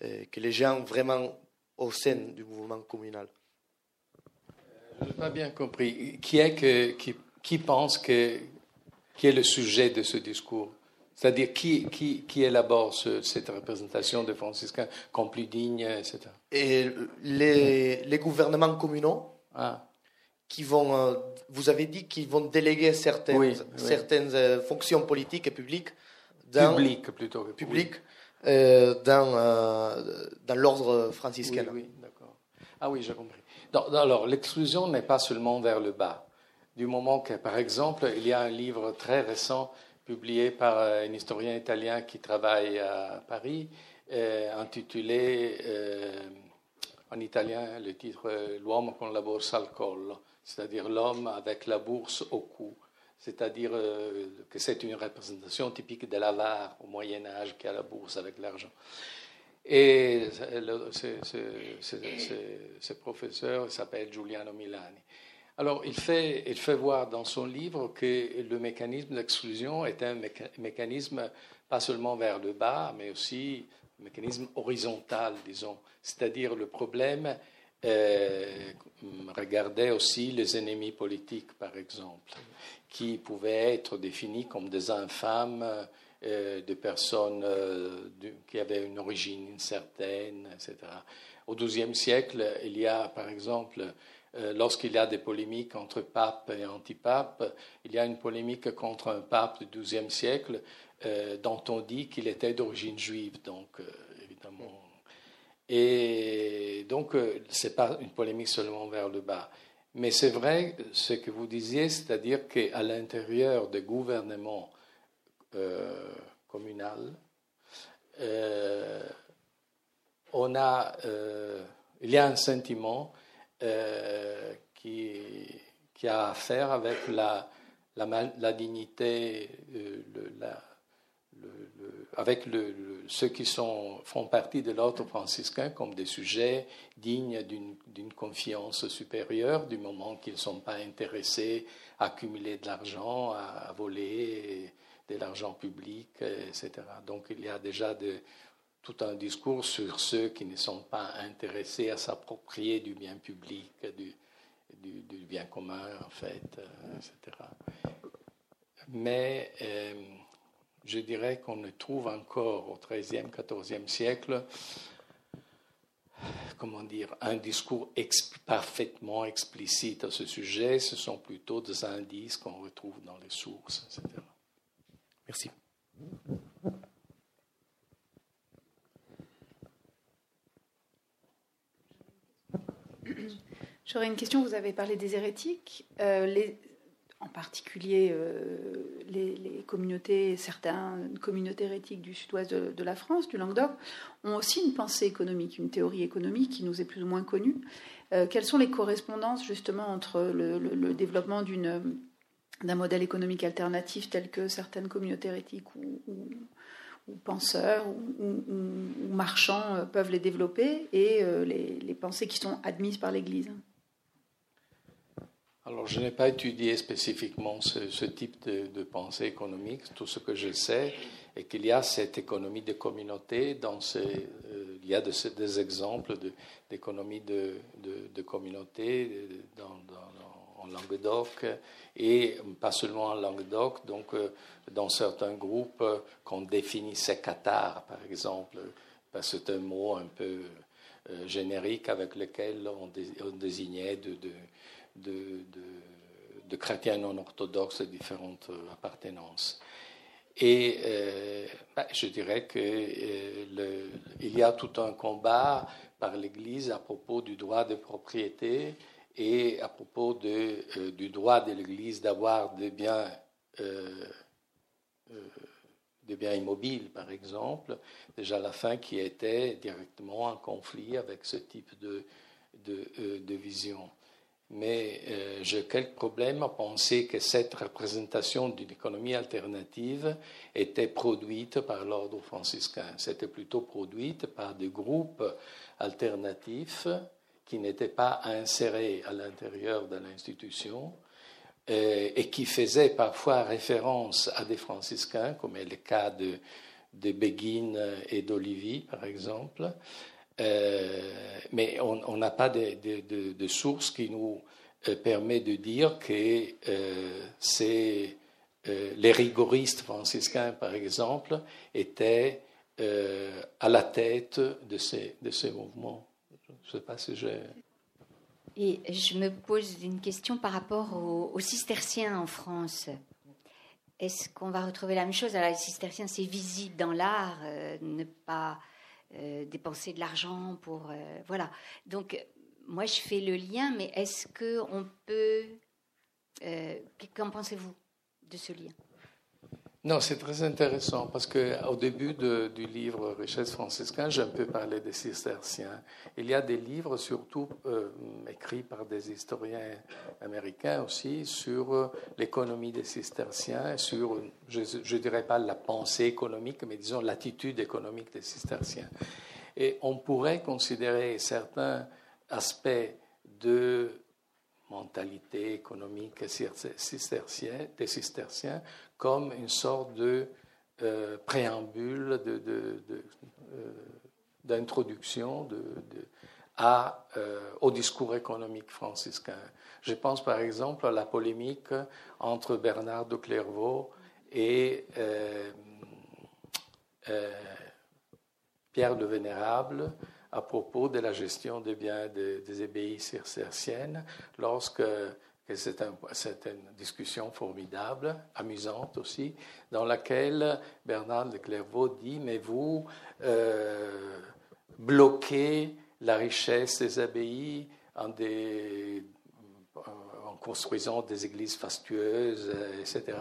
que les gens vraiment au sein du mouvement communal. Je n'ai pas bien compris. Qui est que, qui, qui pense que qui est le sujet de ce discours? C'est-à-dire qui, qui, qui élabore cette représentation de franciscains comme plus digne, etc. Et les, les gouvernements communaux ah. qui vont, euh, vous avez dit qu'ils vont déléguer certaines, certaines euh, fonctions politiques et publiques dans, public plutôt public, euh, dans, dans l'ordre franciscain. Oui, oui d'accord. Ah oui, j'ai compris alors, l'exclusion n'est pas seulement vers le bas. Du moment que, par exemple, il y a un livre très récent publié par euh, un historien italien qui travaille à Paris, euh, intitulé euh, en italien le titre L'uomo con la borsa al collo, c'est-à-dire l'homme avec la bourse au cou. C'est-à-dire que c'est une représentation typique de l'avare au Moyen Âge qui a la bourse avec l'argent. Et ce, professeur s'appelle Giuliano Milani. Alors, il fait, il fait voir dans son livre que le mécanisme d'exclusion est un mécanisme pas seulement vers le bas, mais aussi un mécanisme horizontal, disons. C'est-à-dire le problème euh, regardait aussi les ennemis politiques, par exemple, qui pouvaient être définis comme des infâmes euh, de personnes euh, qui avaient une origine incertaine, etc. Au XIIe siècle, il y a, par exemple, lorsqu'il y a des polémiques entre pape et antipape, il y a une polémique contre un pape du XIIe siècle dont on dit qu'il était d'origine juive, donc évidemment. Et donc, ce n'est pas une polémique seulement vers le bas. Mais c'est vrai ce que vous disiez, c'est-à-dire qu'à l'intérieur des gouvernements euh, communal. Euh, on a, euh, il y a un sentiment qui, qui, a à faire avec la, la, dignité, la, avec ceux qui sont, font partie de l'ordre franciscain comme des sujets dignes d'une confiance supérieure du moment qu'ils ne sont pas intéressés à accumuler de l'argent, à, voler de l'argent public, etc. Donc il y a déjà de, tout un discours sur ceux qui ne sont pas intéressés à s'approprier du bien public, du, bien commun, en fait, euh, etc. Mais euh, je dirais qu'on ne trouve encore au XIIIe, XIVe siècle, comment dire, un discours parfaitement explicite à ce sujet. Ce sont plutôt des indices qu'on retrouve dans les sources, etc. Merci. J'aurais une question. Vous avez parlé des hérétiques, euh, en particulier euh, les, communautés, certaines communautés hérétiques du sud-ouest de, la France, du Languedoc, ont aussi une pensée économique, une théorie économique qui nous est plus ou moins connue. Euh, quelles sont les correspondances justement entre le développement d'un modèle économique alternatif tel que certaines communautés éthiques ou, penseurs ou, marchands peuvent les développer et les, pensées qui sont admises par l'Église? Alors, je n'ai pas étudié spécifiquement ce, type de, pensée économique. Tout ce que je sais est qu'il y a cette économie de communauté. Euh, il y a des exemples d'économie de, communauté dans, en Languedoc et pas seulement en Languedoc. Donc, euh, dans certains groupes qu'on définissait Qatar, par exemple, parce que c'est un mot un peu euh, générique avec lequel on, on désignait de de, chrétiens non orthodoxes de différentes euh, appartenances. Et euh, ben, je dirais qu'il euh, y a tout un combat par l'Église à propos du droit de propriété et à propos de, du droit de l'Église d'avoir des biens, immobiles, par exemple, déjà la fin qui était directement en conflit avec ce type de, de, de vision. Mais euh, j'ai quelques problèmes à penser que cette représentation d'une économie alternative était produite par l'ordre franciscain. C'était plutôt produite par des groupes alternatifs qui n'étaient pas insérés à l'intérieur de l'institution euh, et qui faisaient parfois référence à des franciscains, comme est le cas de, de Béguin et d'Olivier, par exemple. Euh, mais on n'a pas de, source qui nous euh, permet de dire que euh, c'est les rigoristes franciscains, par exemple, étaient à la tête de ces, de ces mouvements. Je ne sais pas si j'ai. Et je me pose une question par rapport aux, cisterciens en France. Est-ce qu'on va retrouver la même chose? Alors, les cisterciens, c'est visible dans l'art, ne pas euh, dépenser de l'argent pour euh, voilà. Donc moi je fais le lien, mais est-ce que on peut euh, Qu'en pensez-vous de ce lien? Non, c'est très intéressant parce qu'au début du livre Richesse franciscaine, j'ai un peu parlé des cisterciens. Il y a des livres, surtout euh, écrits par des historiens américains aussi, sur euh, l'économie des cisterciens, sur, je ne dirais pas la pensée économique, mais disons l'attitude économique des cisterciens. Et on pourrait considérer certains aspects de mentalité économique cistercienne, des cisterciens comme une sorte de euh, préambule d'introduction de, de, à, euh, au discours économique franciscain. Je pense par exemple à la polémique entre Bernard de Clairvaux et euh, Pierre de Vénérable à propos de la gestion des biens des, des cisterciennes lorsque c'est une discussion formidable, amusante aussi, dans laquelle Bernard de Clairvaux dit Mais vous euh, bloquez la richesse des abbayes en, construisant des églises fastueuses, etc.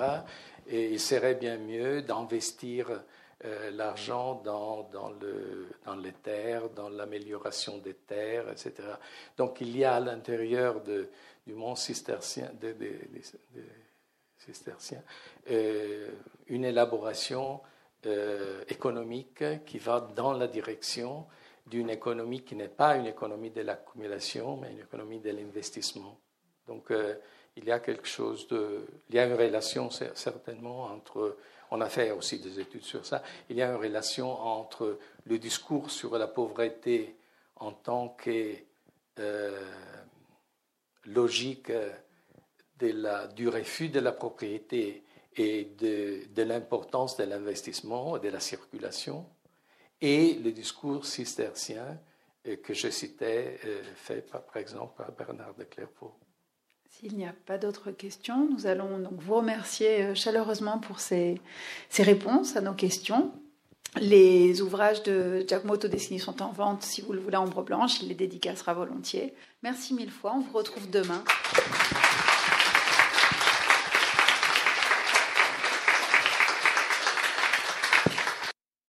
Et il serait bien mieux d'investir euh, l'argent dans, dans, les terres, dans l'amélioration des terres, etc. Donc il y a à l'intérieur de, du monde cistercien, de, cistercien euh, une élaboration euh, économique qui va dans la direction d'une économie qui n'est pas une économie de l'accumulation, mais une économie de l'investissement. Donc il y a quelque chose de... Il y a une relation certainement entre on a fait aussi des études sur ça. Il y a une relation entre le discours sur la pauvreté en tant que euh, logique la, du refus de la propriété et de, l'importance de l'investissement et de la circulation, et le discours cistercien euh, que je citais, euh, fait par, exemple par Bernard de Clairvaux. S'il n'y a pas d'autres questions, nous allons donc vous remercier euh, chaleureusement pour ces, réponses à nos questions. Les ouvrages de Giacomo Todesini sont en vente si vous le voulez en ombre blanche. Il les dédicacera volontiers. Merci mille fois. On vous retrouve demain.